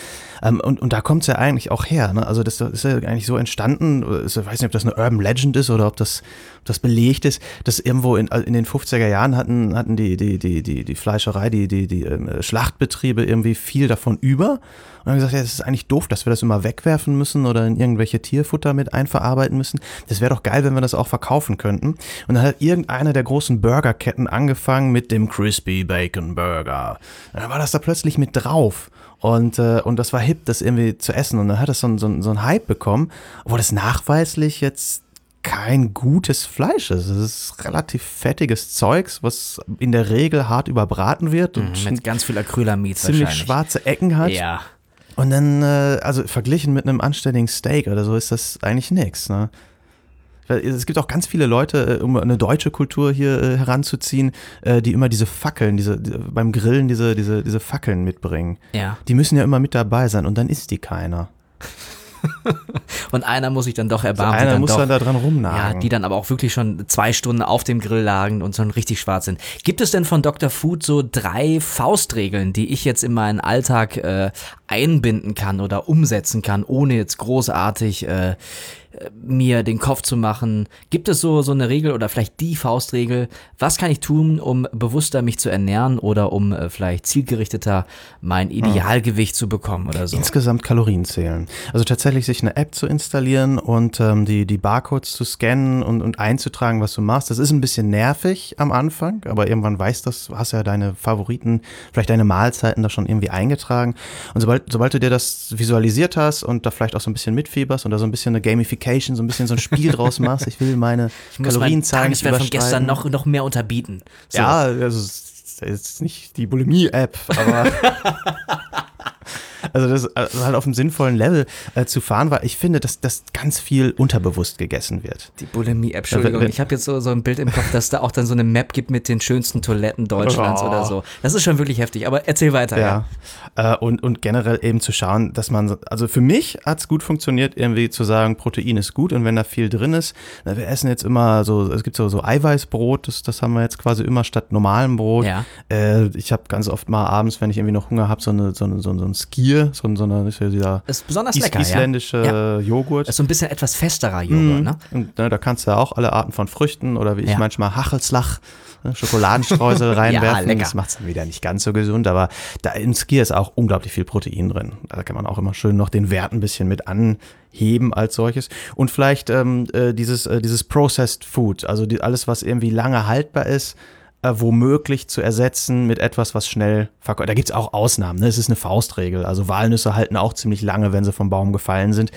Ähm, und, und da kommt es ja eigentlich auch her. Ne? Also das ist ja eigentlich so entstanden, ich weiß nicht, ob das eine Urban Legend ist oder ob das, das belegt ist, dass irgendwo in, in den 50er Jahren hatten, hatten die, die, die, die, die Fleischerei, die, die, die ähm, Schlachtbetriebe irgendwie viel davon über. Und haben gesagt, ja, das ist eigentlich doof, dass wir das immer wegwerfen müssen oder in irgendwelche Tierfutter mit einverarbeiten müssen. Das wäre doch geil, wenn wir das auch verkaufen könnten. Und dann hat irgendeine der großen Burgerketten angefangen mit dem Crispy Bacon Burger. Dann war das da plötzlich mit drauf. Und, äh, und das war hip, das irgendwie zu essen. Und dann hat das so, so, so einen Hype bekommen, obwohl das nachweislich jetzt kein gutes Fleisch ist. Es ist relativ fettiges Zeugs, was in der Regel hart überbraten wird und Mhm, mit ganz viel Acrylamid ziemlich schwarze Ecken hat. Ja. Und dann, äh, also verglichen mit einem anständigen Steak oder so, ist das eigentlich nichts. Ne? Es gibt auch ganz viele Leute, äh, um eine deutsche Kultur hier äh, heranzuziehen, die immer diese Fackeln, diese, die, beim Grillen diese, diese, diese Fackeln mitbringen. Ja. Die müssen ja immer mit dabei sein und dann isst die keiner. Und einer muss sich dann doch erbarmen. die Einer dann muss doch, dann da dran Ja, rumnagen. die dann aber auch wirklich schon zwei Stunden auf dem Grill lagen und schon richtig schwarz sind. Gibt es denn von Dr. Food so drei Faustregeln, die ich jetzt in meinen Alltag äh, einbinden kann oder umsetzen kann, ohne jetzt großartig äh, mir den Kopf zu machen? Gibt es so, so eine Regel oder vielleicht die Faustregel? Was kann ich tun, um bewusster mich zu ernähren oder um äh, vielleicht zielgerichteter mein Idealgewicht zu bekommen oder so? Insgesamt Kalorien zählen. Also tatsächlich sich eine App zu installieren und ähm, die, die Barcodes zu scannen und, und einzutragen, was du machst. Das ist ein bisschen nervig am Anfang, aber irgendwann weißt du das, hast ja deine Favoriten, vielleicht deine Mahlzeiten da schon irgendwie eingetragen. Und sobald, sobald du dir das visualisiert hast und da vielleicht auch so ein bisschen mitfieberst und da so ein bisschen eine Gamification, so ein bisschen so ein Spiel draus machst, ich will meine Ich Kalorienzahlen nicht Tageswert von gestern noch, noch mehr unterbieten. So. Ja, also jetzt nicht die Bulimie-App, aber also das also halt auf einem sinnvollen Level äh, zu fahren, weil ich finde, dass das ganz viel unterbewusst gegessen wird. Die Bulimie-App, Entschuldigung. Ich habe jetzt so, so ein Bild im Kopf, dass da auch dann so eine Map gibt mit den schönsten Toiletten Deutschlands Oh. oder so. Das ist schon wirklich heftig, aber erzähl weiter. Ja. Äh, und, und generell eben zu schauen, dass man, also für mich hat es gut funktioniert, irgendwie zu sagen, Protein ist gut und wenn da viel drin ist, wir essen jetzt immer so, es gibt so, so Eiweißbrot, das, das haben wir jetzt quasi immer statt normalem Brot. Ja. Äh, ich habe ganz oft mal abends, wenn ich irgendwie noch Hunger habe, so, eine, so, eine, so, ein- so ein Skier, so, ein- so eine, ist ja dieser Ist besonders is lecker, ja. isländische Ja. Joghurt. Das ist so ein bisschen etwas festerer Joghurt, ne? Und ne, da kannst du ja auch alle Arten von Früchten oder wie ich Ja. manchmal Hachelslach, ne, Schokoladenstreusel reinwerfen. lecker. das macht es dann wieder nicht ganz so gesund, aber da im Skier ist auch unglaublich viel Protein drin. Da kann man auch immer schön noch den Wert ein bisschen mit anheben als solches. Und vielleicht ähm, äh, dieses, äh, dieses Processed Food, also die, alles, was irgendwie lange haltbar ist, äh, womöglich zu ersetzen mit etwas, was schnell verkauft. Da gibt es auch Ausnahmen, ne? es ist eine Faustregel. Also Walnüsse halten auch ziemlich lange, wenn sie vom Baum gefallen sind.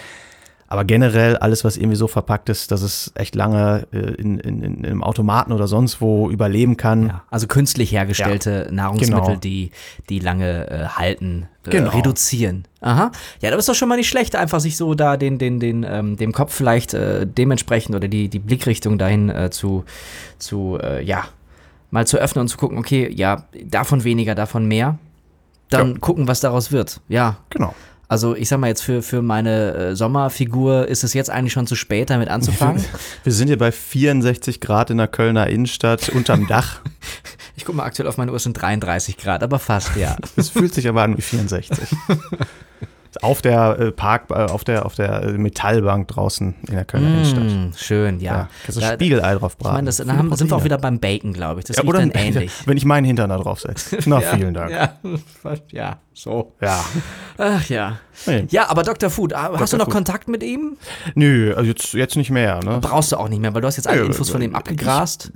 Aber generell alles, was irgendwie so verpackt ist, dass es echt lange äh, in, in, in einem Automaten oder sonst wo überleben kann. Ja, also künstlich hergestellte Nahrungsmittel, Genau. die, die lange äh, halten, äh, Genau. reduzieren. Aha. Ja, das ist doch schon mal nicht schlecht, einfach sich so da den, den, den, ähm, dem Kopf vielleicht äh, dementsprechend oder die, die Blickrichtung dahin äh, zu, zu ja, mal zu öffnen und zu gucken, okay, ja, davon weniger, davon mehr. Dann Ja. gucken, was daraus wird. Ja. Genau. Also ich sag mal jetzt für, für meine äh, Sommerfigur ist es jetzt eigentlich schon zu spät, damit anzufangen. Wir sind hier bei 64 Grad in der Kölner Innenstadt unterm Dach. Ich guck mal aktuell auf meine Uhr, es sind 33 Grad, aber fast, ja. Es fühlt sich aber an wie 64. auf der äh, Park, äh, auf der, auf der äh, Metallbank draußen in der Kölner Innenstadt. Mm, schön, ja. Ja, kannst du Da- Spiegelei drauf Ich braten. meine, das, dann Viele haben, sind wir auch wieder beim Bacon, glaube ich. Das Ja, oder dann ähnlich. wenn ich meinen Hintern da drauf setze. Na, vielen Dank. Ja. Ja, ja, so. ja. Ach ja. Nee. Ja, aber Dr. Food, ah, hast du noch Food. Kontakt mit ihm? Nö, also jetzt, jetzt nicht mehr. Ne? Brauchst du auch nicht mehr, weil du hast jetzt alle Nö, Infos von ihm abgegrast.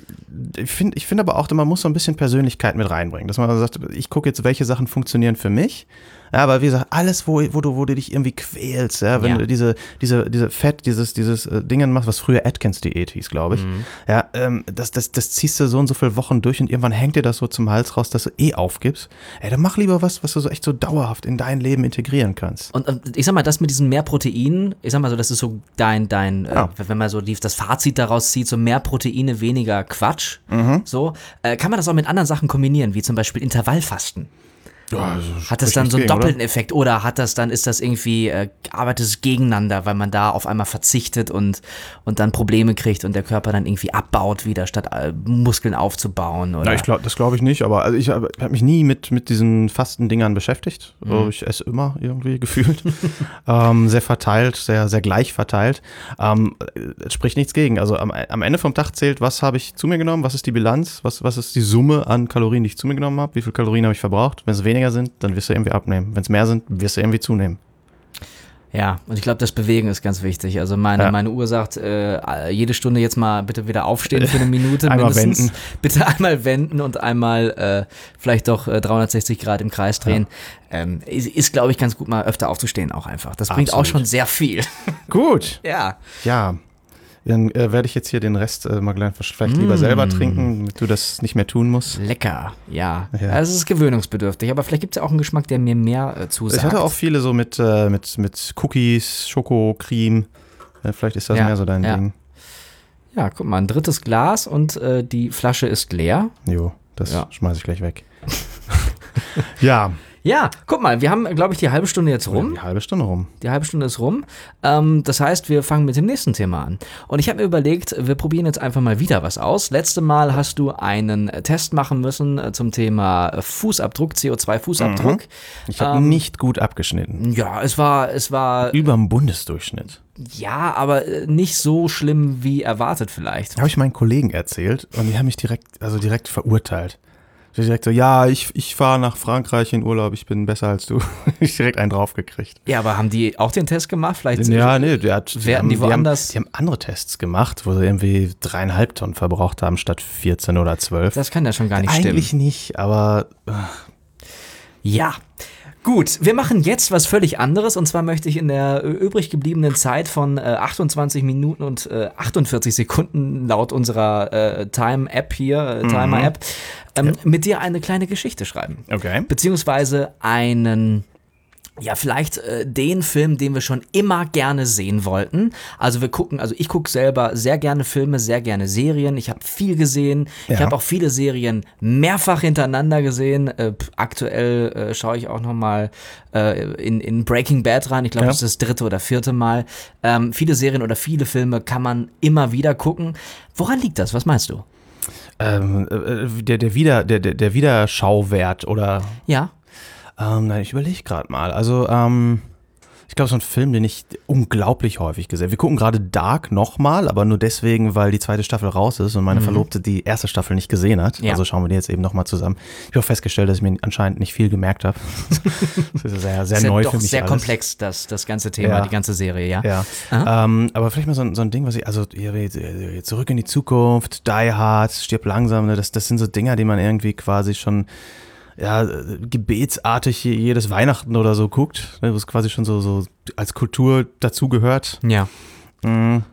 ich finde ich find aber auch, man muss so ein bisschen Persönlichkeit mit reinbringen. Dass man sagt, ich gucke jetzt, welche Sachen funktionieren für mich. Ja, aber wie gesagt, alles, wo, wo, du, wo du dich irgendwie quälst, ja, wenn Ja. du diese, diese, diese Fett, dieses, dieses äh, Dingen machst, was früher Atkins-Diät hieß, glaube ich. Mhm. Ja, ähm, das, das, das ziehst du so und so viele Wochen durch und irgendwann hängt dir das so zum Hals raus, dass du eh aufgibst. Ey, dann mach lieber was, was du so echt so dauerhaft in dein Leben integrieren kannst. Und, und ich sag mal, das mit diesen mehr Proteinen, ich sag mal so, das ist so dein, dein, Ja. äh, wenn man so die, das Fazit daraus zieht, so mehr Proteine, weniger Quatsch. Mhm. So, äh, kann man das auch mit anderen Sachen kombinieren, wie zum Beispiel Intervallfasten. Ja, also Hat das dann so einen gegen, oder? doppelten Effekt oder hat das dann, ist das irgendwie, äh, arbeitet es gegeneinander, weil man da auf einmal verzichtet und, und dann Probleme kriegt und der Körper dann irgendwie abbaut wieder, statt äh, Muskeln aufzubauen? Oder? Na, ich glaub, das glaube ich nicht, aber also ich habe hab mich nie mit, mit diesen Fastendingern beschäftigt. Mhm. Ich esse immer irgendwie gefühlt. ähm, sehr verteilt, sehr, sehr gleich verteilt. Ähm, spricht nichts gegen. Also am, am Ende vom Tag zählt, was habe ich zu mir genommen, was ist die Bilanz, was, was ist die Summe an Kalorien, die ich zu mir genommen habe, wie viel Kalorien habe ich verbraucht. Wenn es weniger sind, dann wirst du irgendwie abnehmen. Wenn es mehr sind, wirst du irgendwie zunehmen. Ja, und ich glaube, das Bewegen ist ganz wichtig. Also meine, Ja. meine Uhr sagt, äh, jede Stunde jetzt mal bitte wieder aufstehen für eine Minute Einmal mindestens. wenden. Bitte einmal wenden und einmal äh, vielleicht doch äh, 360 Grad im Kreis drehen. Ähm, ist, ist glaube ich, ganz gut mal öfter aufzustehen auch einfach. Das bringt auch Absolut. schon sehr viel. Gut. ja. Ja. Dann äh, werde ich jetzt hier den Rest äh, mal gleich vielleicht lieber Mm. selber trinken, damit du das nicht mehr tun musst. Lecker, ja. Ja. Also es ist gewöhnungsbedürftig, aber vielleicht gibt es ja auch einen Geschmack, der mir mehr äh, zusagt. Ich hatte auch viele so mit, äh, mit, mit Cookies, Schoko, Cream. Äh, vielleicht ist das Ja, mehr so dein ja. Ding. ja, guck mal, ein drittes Glas und äh, die Flasche ist leer. Jo, das Ja. schmeiße ich gleich weg. ja, Ja, guck mal, wir haben, glaube ich, die halbe Stunde jetzt rum. die halbe Stunde rum. Die halbe Stunde ist rum. Ähm, das heißt, wir fangen mit dem nächsten Thema an. Und ich habe mir überlegt, wir probieren jetzt einfach mal wieder was aus. Letzte Mal hast du einen Test machen müssen äh, zum Thema Fußabdruck, CO2-Fußabdruck. Ich habe Ähm, nicht gut abgeschnitten. Ja, es war, es war, Über dem Bundesdurchschnitt. ja, aber äh, nicht so schlimm wie erwartet vielleicht. Habe ich meinen Kollegen erzählt und die haben mich direkt, also direkt verurteilt. Ich direkt so, ja, ich, ich fahre nach Frankreich in Urlaub, ich bin besser als du. ich direkt einen draufgekriegt. Ja, aber haben die auch den Test gemacht? Vielleicht Ja, nee, der hat, die haben, woanders- Die haben, die haben andere Tests gemacht, wo sie irgendwie dreieinhalb Tonnen verbraucht haben statt 14 oder 12. Das kann ja schon gar nicht stimmen. Eigentlich nicht, aber Ja. Gut, wir machen jetzt was völlig anderes und zwar möchte ich in der äh, übrig gebliebenen Zeit von äh, 28 Minuten und äh, 48 Sekunden laut unserer äh, Time-App hier, äh, Timer-App, ähm, mit dir eine kleine Geschichte schreiben. okay. Beziehungsweise einen, ja, vielleicht äh, den Film, den wir schon immer gerne sehen wollten. Also wir gucken, also ich gucke selber sehr gerne Filme, sehr gerne Serien. Ich habe viel gesehen. Ich Ja. habe auch viele Serien mehrfach hintereinander gesehen. Äh, aktuell äh, schaue ich auch noch mal äh, in, in Breaking Bad rein. Ich glaube, Ja. das ist das dritte oder vierte Mal. Ähm, viele Serien oder viele Filme kann man immer wieder gucken. Woran liegt das? Was meinst du? Ähm, äh, der, der, Wieder, der, der, der Wiederschauwert oder Ja. Ähm, nein, ich überlege gerade mal. Also, ähm, ich glaube, so ein Film, den ich unglaublich häufig gesehen habe. Wir gucken gerade Dark nochmal, aber nur deswegen, weil die zweite Staffel raus ist und meine Verlobte die erste Staffel nicht gesehen hat. Mhm. Ja. Also schauen wir die jetzt eben nochmal zusammen. Ich habe auch festgestellt, dass ich mir anscheinend nicht viel gemerkt habe. das ist sehr, sehr ist ja neu doch für mich. sehr alles. komplex, das, das ganze Thema, Ja. die ganze Serie, ja. Ja, ähm, aber vielleicht mal so, ein- so ein Ding, was ich, also hier, zurück in die Zukunft, Die Hard, stirb langsam, ne, das, das sind so Dinger, die man irgendwie quasi schon ja, äh, gebetsartig je- jedes Weihnachten oder so guckt, ne, wo es quasi schon so, so als Kultur dazugehört. Ja. Mhm.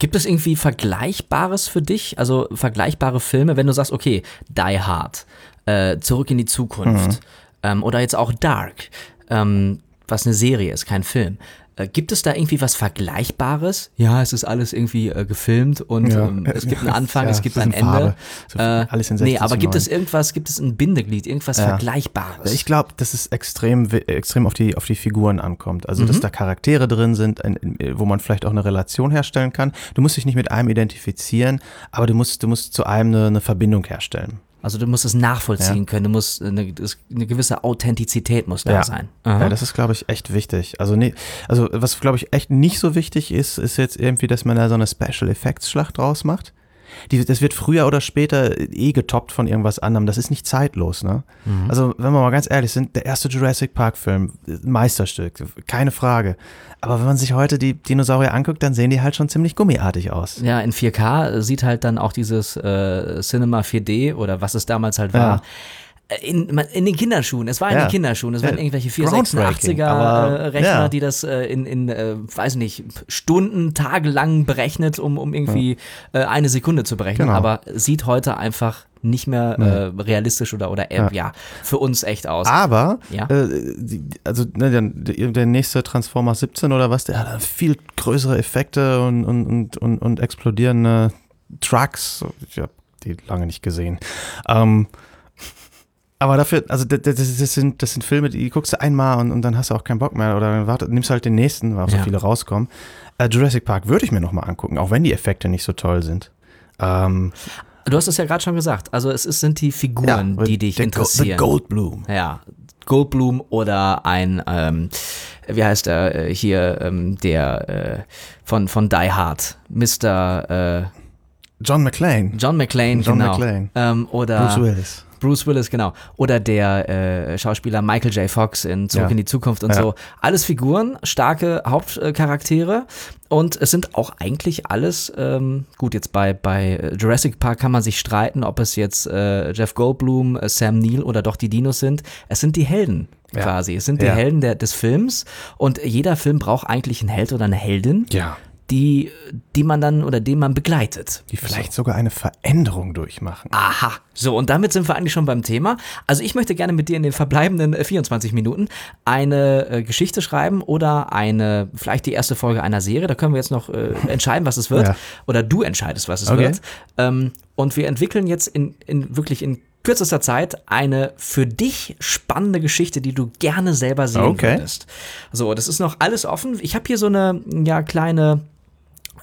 Gibt es irgendwie Vergleichbares für dich? Also vergleichbare Filme, wenn du sagst, okay, Die Hard, äh, Zurück in die Zukunft ähm, oder jetzt auch Dark, ähm, was eine Serie ist, kein Film. Äh, gibt es da irgendwie was Vergleichbares? Ja, es ist alles irgendwie äh, gefilmt und Ja. ähm, es gibt einen Anfang, Ja, es gibt ein in. Ende. So Äh, alles in nee, 16 aber zu gibt es 9. irgendwas, gibt es ein Bindeglied, irgendwas Ja. Vergleichbares? Ich glaube, dass es extrem, extrem auf die, auf die Figuren ankommt. Also, Mhm. dass da Charaktere drin sind, ein, wo man vielleicht auch eine Relation herstellen kann. Du musst dich nicht mit einem identifizieren, aber du musst, du musst zu einem eine, eine Verbindung herstellen. Also du musst es nachvollziehen können, du musst eine, das- eine gewisse Authentizität muss da sein. Aha. Ja, das ist, glaube ich, echt wichtig. Also, nee, also was, glaube ich, echt nicht so wichtig ist, ist jetzt irgendwie, dass man da so eine Special Effects Schlacht draus macht. Die, das wird früher oder später eh getoppt von irgendwas anderem. Das ist nicht zeitlos, ne? Mhm. Also, wenn wir mal ganz ehrlich sind, der erste Jurassic Park Film, äh, Meisterstück, keine Frage. Aber wenn man sich heute die Dinosaurier anguckt, dann sehen die halt schon ziemlich gummiartig aus. Ja, in 4K sieht halt dann auch dieses äh, Cinema 4D oder was es damals halt war. äh, In, man- in den Kinderschuhen, es war in Ja. den Kinderschuhen, es waren Ja. irgendwelche Groundbreaking, 486er aber, äh, Rechner, ja. die das äh, in, in äh, weiß nicht, Stunden, tagelang berechnet, um, um irgendwie äh, eine Sekunde zu berechnen, Genau. aber sieht heute einfach nicht mehr äh, realistisch oder, oder äh, ja. für uns echt aus. Aber, äh, also ne, der, der nächste Transformers 17 oder was, der hat viel größere Effekte und, und, und, und, und explodierende Trucks. Ich habe die lange nicht gesehen. Ähm, Aber dafür, also das, das, sind, das sind Filme, die guckst du einmal und, und dann hast du auch keinen Bock mehr oder dann warte, nimmst halt den nächsten, weil auch so Ja. viele rauskommen. Äh, Jurassic Park würde ich mir nochmal angucken, auch wenn die Effekte nicht so toll sind. Ähm, Du hast es ja gerade schon gesagt. Also es ist, sind die Figuren, die dich der Go- interessieren. The Goldblum. Ja, Goldblum oder ein, ähm, wie heißt er äh, hier, ähm, der äh, von, von Die Hard, Mr. Äh, John McClane. John McClane, John genau. McClane. Ähm, oder Bruce Willis. Bruce Willis, genau. Oder der äh, Schauspieler Michael J. Fox in Zurück Ja. in die Zukunft und Ja. so. Alles Figuren, starke Hauptcharaktere. Und es sind auch eigentlich alles, ähm, gut, jetzt bei, bei Jurassic Park kann man sich streiten, ob es jetzt äh, Jeff Goldblum, äh, Sam Neill oder doch die Dinos sind. Es sind die Helden Ja. quasi. Es sind die. Helden der, des Films. Und jeder Film braucht eigentlich einen Held oder eine Heldin, Ja. Die, die man dann oder den man begleitet. Die vielleicht sogar eine Veränderung durchmachen. Aha. So, und damit sind wir eigentlich schon beim Thema. Also ich möchte gerne mit dir in den verbleibenden äh, 24 Minuten eine äh, Geschichte schreiben oder eine, vielleicht die erste Folge einer Serie. Da können wir jetzt noch äh, entscheiden, was es wird. Ja. Oder du entscheidest, was es Okay. wird. Ähm, und wir entwickeln jetzt in, in wirklich in kürzester Zeit eine für dich spannende Geschichte, die du gerne selber sehen Okay. würdest. So, das ist noch alles offen. Ich habe hier so eine ja kleine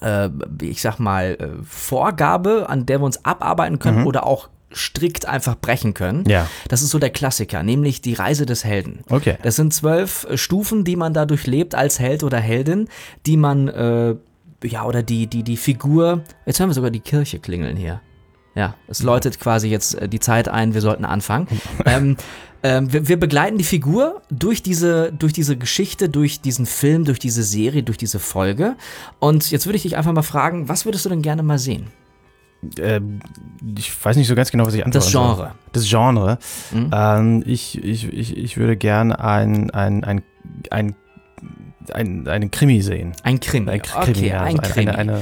äh, ich sag mal, äh, Vorgabe, an der wir uns abarbeiten können oder auch strikt einfach brechen können. Ja. Das ist so der Klassiker, nämlich die Reise des Helden. Okay. Das sind zwölf äh, Stufen, die man da durchlebt als Held oder Heldin, die man, äh, ja, oder die, die, die Figur, jetzt hören wir sogar die Kirche klingeln hier. Ja, es läutet quasi jetzt äh, die Zeit ein, wir sollten anfangen. ähm, ähm, wir, wir begleiten die Figur durch diese, durch diese Geschichte, durch diesen Film, durch diese Serie, durch diese Folge. Und jetzt würde ich dich einfach mal fragen, was würdest du denn gerne mal sehen? Ähm, ich weiß nicht so ganz genau, was ich antworten Das soll. Genre. Das Genre. Mhm. Ähm, ich, ich, ich, ich würde gerne ein, ein, ein, ein, ein, einen Krimi sehen. Ein Krimi. Ein Krimi, okay, ja, ein also Krimi. Eine, eine,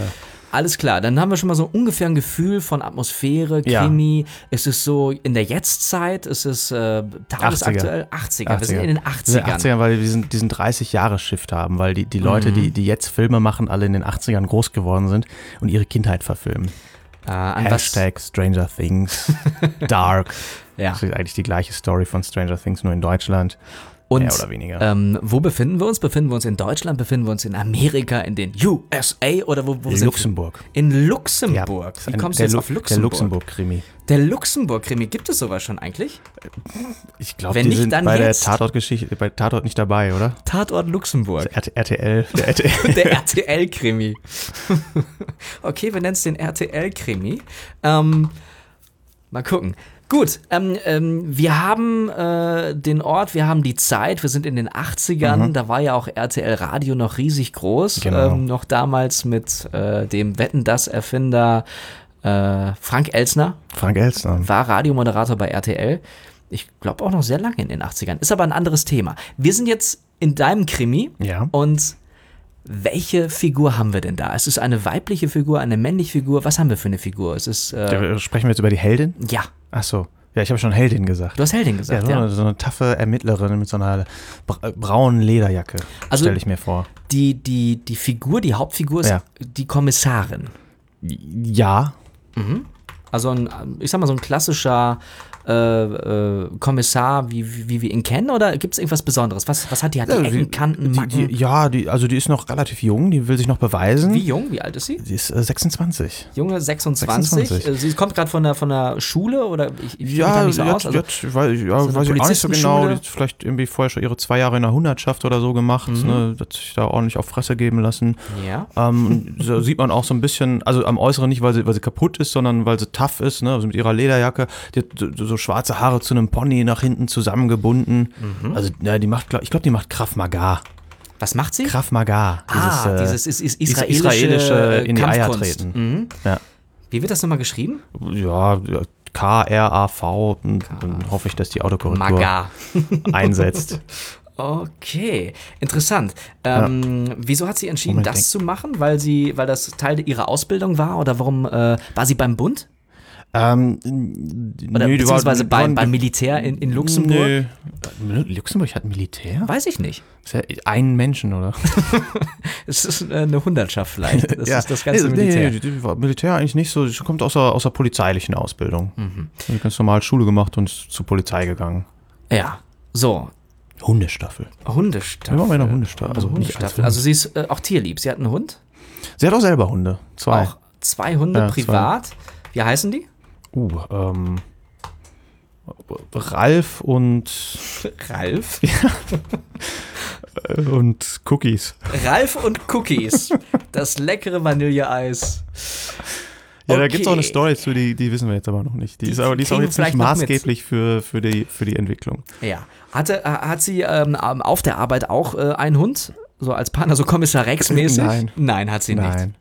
Alles klar, dann haben wir schon mal so ungefähr ein Gefühl von Atmosphäre, Ja. Krimi. Ist es so in der Jetztzeit? Ist es äh, tagesaktuell? 80er. Wir sind in den Diese 80ern. 80er, weil wir diesen, diesen 30-Jahre-Shift haben, weil die, die Leute, Mhm. die, die jetzt Filme machen, alle in den 80ern groß geworden sind und ihre Kindheit verfilmen. Äh, an was? Hashtag Stranger Things, Dark. Ja. Das ist eigentlich die gleiche Story von Stranger Things, nur in Deutschland. Und mehr oder weniger. ähm, wo befinden wir uns? Befinden wir uns in Deutschland? Befinden wir uns in Amerika? In den USA? Oder wo, wo in sind Luxemburg. wir? In Luxemburg. ist Wie kommst du jetzt Lu- auf Luxemburg? Der Luxemburg-Krimi. Der Luxemburg-Krimi. Gibt es sowas schon eigentlich? Ich glaube, die nicht, sind dann bei jetzt. der Tatort-Geschichte, bei Tatort nicht dabei, oder? Tatort Luxemburg. RT RTL, der RTL. Der RTL-Krimi. okay, wir nennen es den RTL-Krimi. Ähm, mal gucken. Gut, ähm, ähm, wir haben äh, den Ort, wir haben die Zeit, wir sind in den 80ern, da war ja auch RTL Radio noch riesig groß, Genau. ähm, noch damals mit äh, dem Wetten das Erfinder äh, Frank Elsner, Frank Elstner. war Radiomoderator bei RTL. Ich glaube auch noch sehr lange in den 80ern. Ist aber ein anderes Thema. Wir sind jetzt in deinem Krimi. Ja. Und welche Figur haben wir denn da? Es ist eine weibliche Figur, eine männliche Figur. Was haben wir für eine Figur? Es ist, äh, Sprechen wir jetzt über die Heldin? ja, Ach so. Ja, ich habe schon Heldin gesagt. du hast Heldin Ja, gesagt, so, ja. Eine, so eine taffe Ermittlerin mit so einer bra braunen Lederjacke, Also- stelle ich mir vor. Die, die, die Figur, die Hauptfigur ist Ja. die Kommissarin. Ja, Also ein, ich sag mal, so ein klassischer äh, äh, Kommissar, wie, wie, wie wir ihn kennen, oder gibt es irgendwas Besonderes? Was, was hat die? Hat die Ja, Ecken, Kanten, die, Macken? die, ja, die, also die ist noch relativ jung, die will sich noch beweisen. wie jung? Wie alt ist sie? Die ist äh, 26. Junge 26. 26. Äh, Sie kommt gerade von der, von der Schule oder ich, ich Ja, nicht so jetzt, aus. Also, jetzt, ich- ja, eine weiß ich auch nicht so genau. Die hat vielleicht irgendwie vorher schon ihre zwei Jahre in der Hundertschaft oder so gemacht. Mhm. Ne, hat sich da ordentlich auf Fresse geben lassen. ja. Ähm, so sieht man auch so ein bisschen, also am Äußeren nicht, weil sie, weil sie kaputt ist, sondern weil sie tough ist, ne? also mit ihrer Lederjacke. Die hat so, schwarze Haare zu einem Pony nach hinten zusammengebunden. Mhm. Also, ja, die macht, ich glaube, die macht Krav Maga. Was macht sie? Krav Maga. ah, äh, dieses ist dieses israelische, israelische in die Eier treten. Mhm. Ja. Wie wird das nochmal geschrieben? Ja, K-R-A-V. Dann dann hoffe ich, dass die Autokorrektur Maga. einsetzt. Okay, interessant. Ähm, Wieso hat sie entschieden, Moment, das denk- zu machen? Weil sie, weil das Teil ihrer Ausbildung war oder warum äh, war sie beim Bund? Ähm, Oder nö, beziehungsweise waren- bei, waren- beim Militär in, in Luxemburg? Nö. Luxemburg hat Militär? Weiß ich nicht. Ist ja einen Menschen, oder? Es ist äh, eine Hundertschaft vielleicht. Das ist das ganze nee, Militär. Nee, war Militär eigentlich nicht so. Sie kommt aus der, aus der polizeilichen Ausbildung. Mhm. Hat ganz normal Schule gemacht und zur Polizei gegangen. Ja. So, Hundestaffel. Hundestaffel. Wir waren bei einer Hundestaffel. Also nicht als Hundestaffel. Hund. Also sie ist äh, auch tierlieb. Sie hat einen Hund. Sie hat auch selber Hunde. Zwei. Auch zwei Hunde Ja, zwei. privat. Wie heißen die? Uh, ähm. Ralf und, Ralf. äh, und Cookies. Ralf und Cookies. Das leckere Vanilleeis. Ja, da gibt es auch eine Okay. Story zu, die, die wissen wir jetzt aber noch nicht. Die, Die ist, aber, die ist auch jetzt nicht maßgeblich für, für, die, für die Entwicklung. Ja. Hatte, äh, hat sie ähm, auf der Arbeit auch äh, einen Hund? So als Partner, so Kommissar Rex-mäßig? Nein. Nein, hat sie nicht. Nein.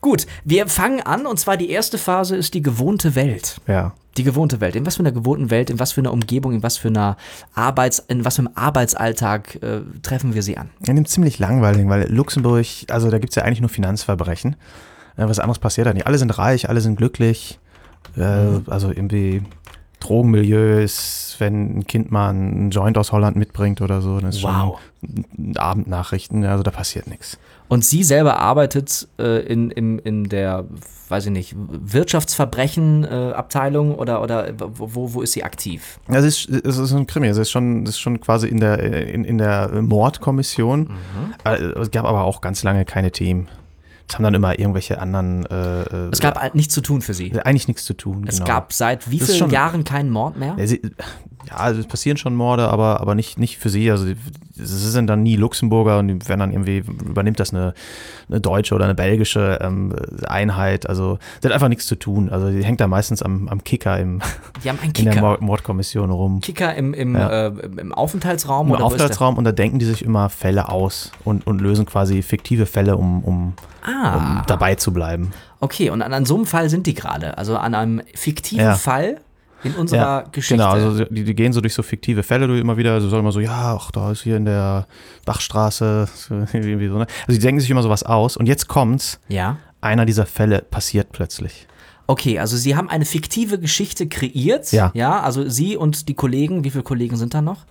Gut, wir fangen an und zwar die erste Phase ist die gewohnte Welt. Ja. Die gewohnte Welt. In was für einer gewohnten Welt, in was für einer Umgebung, in was für einer Arbeits-, in was für einem Arbeitsalltag äh, treffen wir sie an? In dem ziemlich langweilig, weil Luxemburg, also da gibt es ja eigentlich nur Finanzverbrechen. Äh, was anderes passiert da nicht. Alle sind reich, alle sind glücklich. Äh, Mhm. Also irgendwie Drogenmilieus, wenn ein Kind mal einen Joint aus Holland mitbringt oder so, dann ist Wow. schon Abendnachrichten, also da passiert nichts. Und sie selber arbeitet äh, in, in, in der, weiß ich nicht, Wirtschaftsverbrechen-Abteilung oder, oder wo, wo ist sie aktiv? Es ist, es ist ein Krimi, es ist schon, es ist schon quasi in der, in, in der Mordkommission. Äh, Es gab aber auch ganz lange keine Themen. Es haben dann immer irgendwelche anderen. Äh, äh, Es gab halt nichts zu tun für sie. eigentlich nichts zu tun. Es genau. gab seit wie Das vielen schon- Jahren keinen Mord mehr? Ja, sie, ja, also es passieren schon Morde, aber, aber nicht, nicht für sie. Also es sind dann nie Luxemburger und werden dann irgendwie, übernimmt das eine, eine deutsche oder eine belgische ähm, Einheit. Also sie hat einfach nichts zu tun. Also die hängt da meistens am, am Kicker im, einen in der Kicker. Mord Mordkommission rum. Kicker im, im, Ja. äh, im Aufenthaltsraum Im oder? Aufenthaltsraum und da denken die sich immer Fälle aus und, und lösen quasi fiktive Fälle, um, um, Ah, um dabei zu bleiben. okay. Und an, an so einem Fall sind die gerade. Also an einem fiktiven Ja. Fall in unserer Geschichte. Genau, also die, die gehen so durch so fiktive Fälle durch immer wieder, also sagen immer so, ja, ach, da ist hier in der Bachstraße, so, irgendwie so, ne? Also die denken sich immer sowas aus und jetzt kommt's, ja. einer dieser Fälle passiert plötzlich. Okay, also Sie haben eine fiktive Geschichte kreiert. Ja. Ja, also Sie und die Kollegen, wie viele Kollegen sind da noch?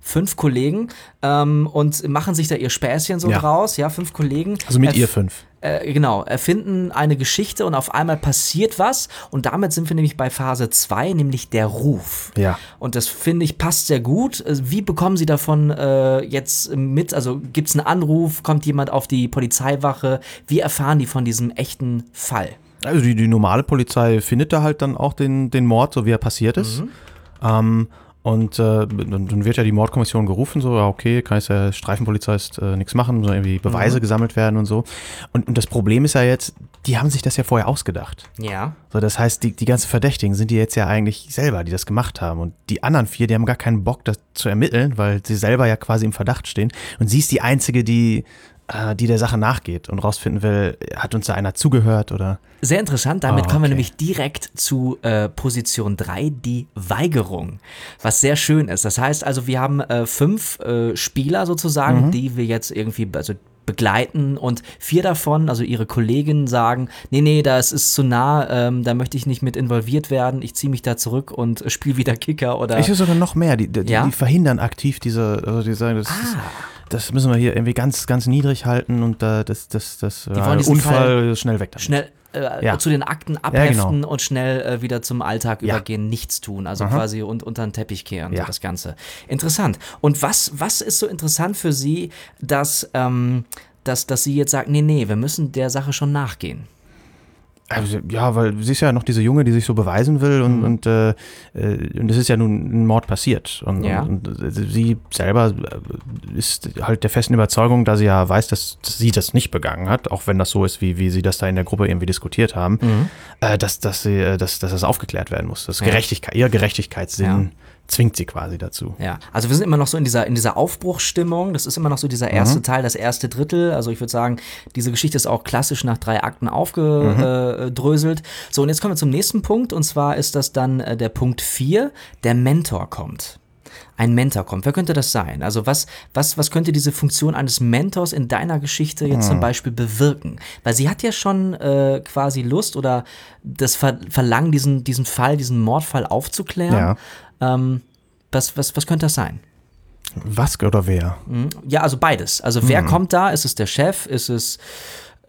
Fünf Kollegen ähm, und machen sich da ihr Späßchen so Ja. draus, ja, fünf Kollegen. Also mit Erf- ihr fünf. Äh, genau, erfinden eine Geschichte und auf einmal passiert was und damit sind wir nämlich bei Phase 2, nämlich der Ruf. Ja. Und das finde ich passt sehr gut. Äh, Wie bekommen Sie davon äh, jetzt mit? Also gibt es einen Anruf, kommt jemand auf die Polizeiwache? Wie erfahren die von diesem echten Fall? Also die, die normale Polizei findet da halt dann auch den, den Mord, so wie er passiert ist. Ähm, und äh, dann, wird ja die Mordkommission gerufen, so, ja, okay, kann jetzt der Streifenpolizist äh, nichts machen, so irgendwie Beweise gesammelt werden und so. Und, und das Problem ist ja jetzt, die haben sich das ja vorher ausgedacht. Ja. So, das heißt, die, die ganzen Verdächtigen sind die jetzt ja eigentlich selber, die das gemacht haben. Und die anderen vier, die haben gar keinen Bock, das zu ermitteln, weil sie selber ja quasi im Verdacht stehen. Und sie ist die Einzige, die, die der Sache nachgeht und rausfinden will, hat uns da einer zugehört oder. Sehr interessant, damit Ah, kommen wir okay. nämlich direkt zu äh, Position 3, die Weigerung, was sehr schön ist. Das heißt also, wir haben äh, fünf äh, Spieler Mhm. sozusagen, die wir jetzt irgendwie also begleiten und vier davon, also ihre Kolleginnen sagen, nee, nee, das ist zu nah, ähm, da möchte ich nicht mit involviert werden, ich ziehe mich da zurück und äh, spiele wieder Kicker oder... Ich will sogar noch mehr. Die, die, Ja? die verhindern aktiv diese, also die sagen, das, ist, das müssen wir hier irgendwie ganz, ganz niedrig halten und äh, das, das, das ja, wollen diesen Unfall schnell weg damit. schnell äh, Ja. zu den Akten Ja, abheften genau. und schnell äh, wieder zum Alltag Ja. übergehen, nichts tun, also Aha. quasi und unter den Teppich kehren, Ja. das Ganze. Interessant. Und was, was ist so interessant für Sie, dass, ähm, dass, dass Sie jetzt sagen, nee, nee, wir müssen der Sache schon nachgehen? Also, ja, weil sie ist ja noch diese Junge, die sich so beweisen will und, Mhm. und, äh, äh, und es ist ja nun ein Mord passiert. Und, Ja. und, und sie selber äh, ist halt der festen Überzeugung, da sie ja weiß, dass sie das nicht begangen hat, auch wenn das so ist, wie, wie sie das da in der Gruppe irgendwie diskutiert haben, äh, dass, dass, sie, äh, dass, dass das aufgeklärt werden muss. Das Mhm. Ja. Gerechtigkeit, ihr Gerechtigkeitssinn Ja. Zwingt sie quasi dazu. Ja, also wir sind immer noch so in dieser, in dieser Aufbruchsstimmung. Das ist immer noch so dieser erste Teil, das erste Drittel. Also ich würde sagen, diese Geschichte ist auch klassisch nach drei Akten aufgedröselt. So, und jetzt kommen wir zum nächsten Punkt. Und zwar ist das dann äh, der Punkt 4, der Mentor kommt. ein Mentor kommt. Wer könnte das sein? Also was, was, was könnte diese Funktion eines Mentors in deiner Geschichte jetzt zum Beispiel bewirken? Weil sie hat ja schon äh, quasi Lust oder das Ver Verlangen, diesen, diesen Fall, diesen Mordfall aufzuklären. Ähm, was, was, was könnte das sein? Was oder wer? Ja, also beides. Also wer kommt da? Ist es der Chef? Ist es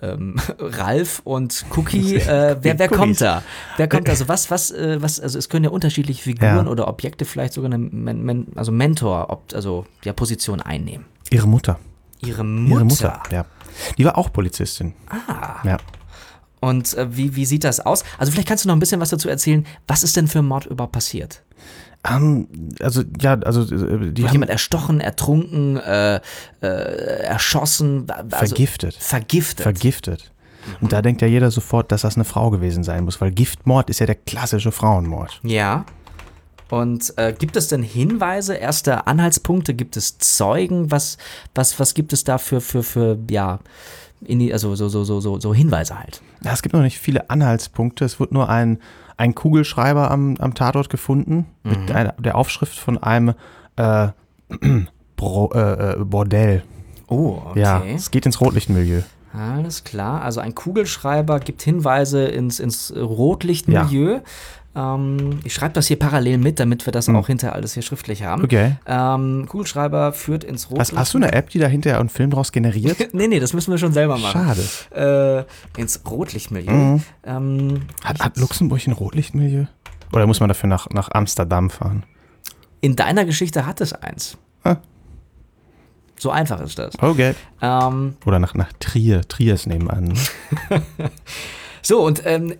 ähm, Ralf und Cookie? Äh, wer wer kommt da? Wer kommt da? Also was, was, äh, was, also es können ja unterschiedliche Figuren Ja. oder Objekte vielleicht sogar eine Men Men also Mentor, ob, also ja, Position einnehmen. Ihre Mutter. Ihre Mutter. Ihre Mutter, ja. Die war auch Polizistin. Ah. Ja. Und äh, wie, wie sieht das aus? Also vielleicht kannst du noch ein bisschen was dazu erzählen. Was ist denn für ein Mord überhaupt passiert? Ähm, also, ja, also, äh, die Wird haben jemand erstochen, ertrunken, äh, äh, erschossen, also vergiftet. vergiftet. Vergiftet. Und da denkt ja jeder sofort, dass das eine Frau gewesen sein muss, weil Giftmord ist ja der klassische Frauenmord. Ja. Und äh, gibt es denn Hinweise, erste Anhaltspunkte? Gibt es Zeugen? Was, was, was gibt es da für, für, für ja, die, also so, so, so, so, so Hinweise halt? Ja, es gibt noch nicht viele Anhaltspunkte. Es wird nur ein, ein Kugelschreiber am, am Tatort gefunden mit einer, der Aufschrift von einem äh, Bro, äh, äh, Bordell. Oh, okay. Ja, es geht ins Rotlichtmilieu. Alles klar. Also ein Kugelschreiber gibt Hinweise ins, ins Rotlichtmilieu. Ähm, ich schreibe das hier parallel mit, damit wir das auch hinterher alles hier schriftlich haben. Okay. Ähm, Kugelschreiber führt ins Rotlicht. Was, hast du eine App, die da hinterher einen Film draus generiert? nee, nee, das müssen wir schon selber machen. Schade. Äh, ins Rotlichtmilieu. Mhm. Ähm, Hat, hat Luxemburg ein Rotlichtmilieu? Oder muss man dafür nach, nach Amsterdam fahren? in deiner Geschichte hat es eins. Ah. So einfach ist das. Okay. Ähm, Oder nach, nach Trier. Trier ist nebenan. so, und ähm,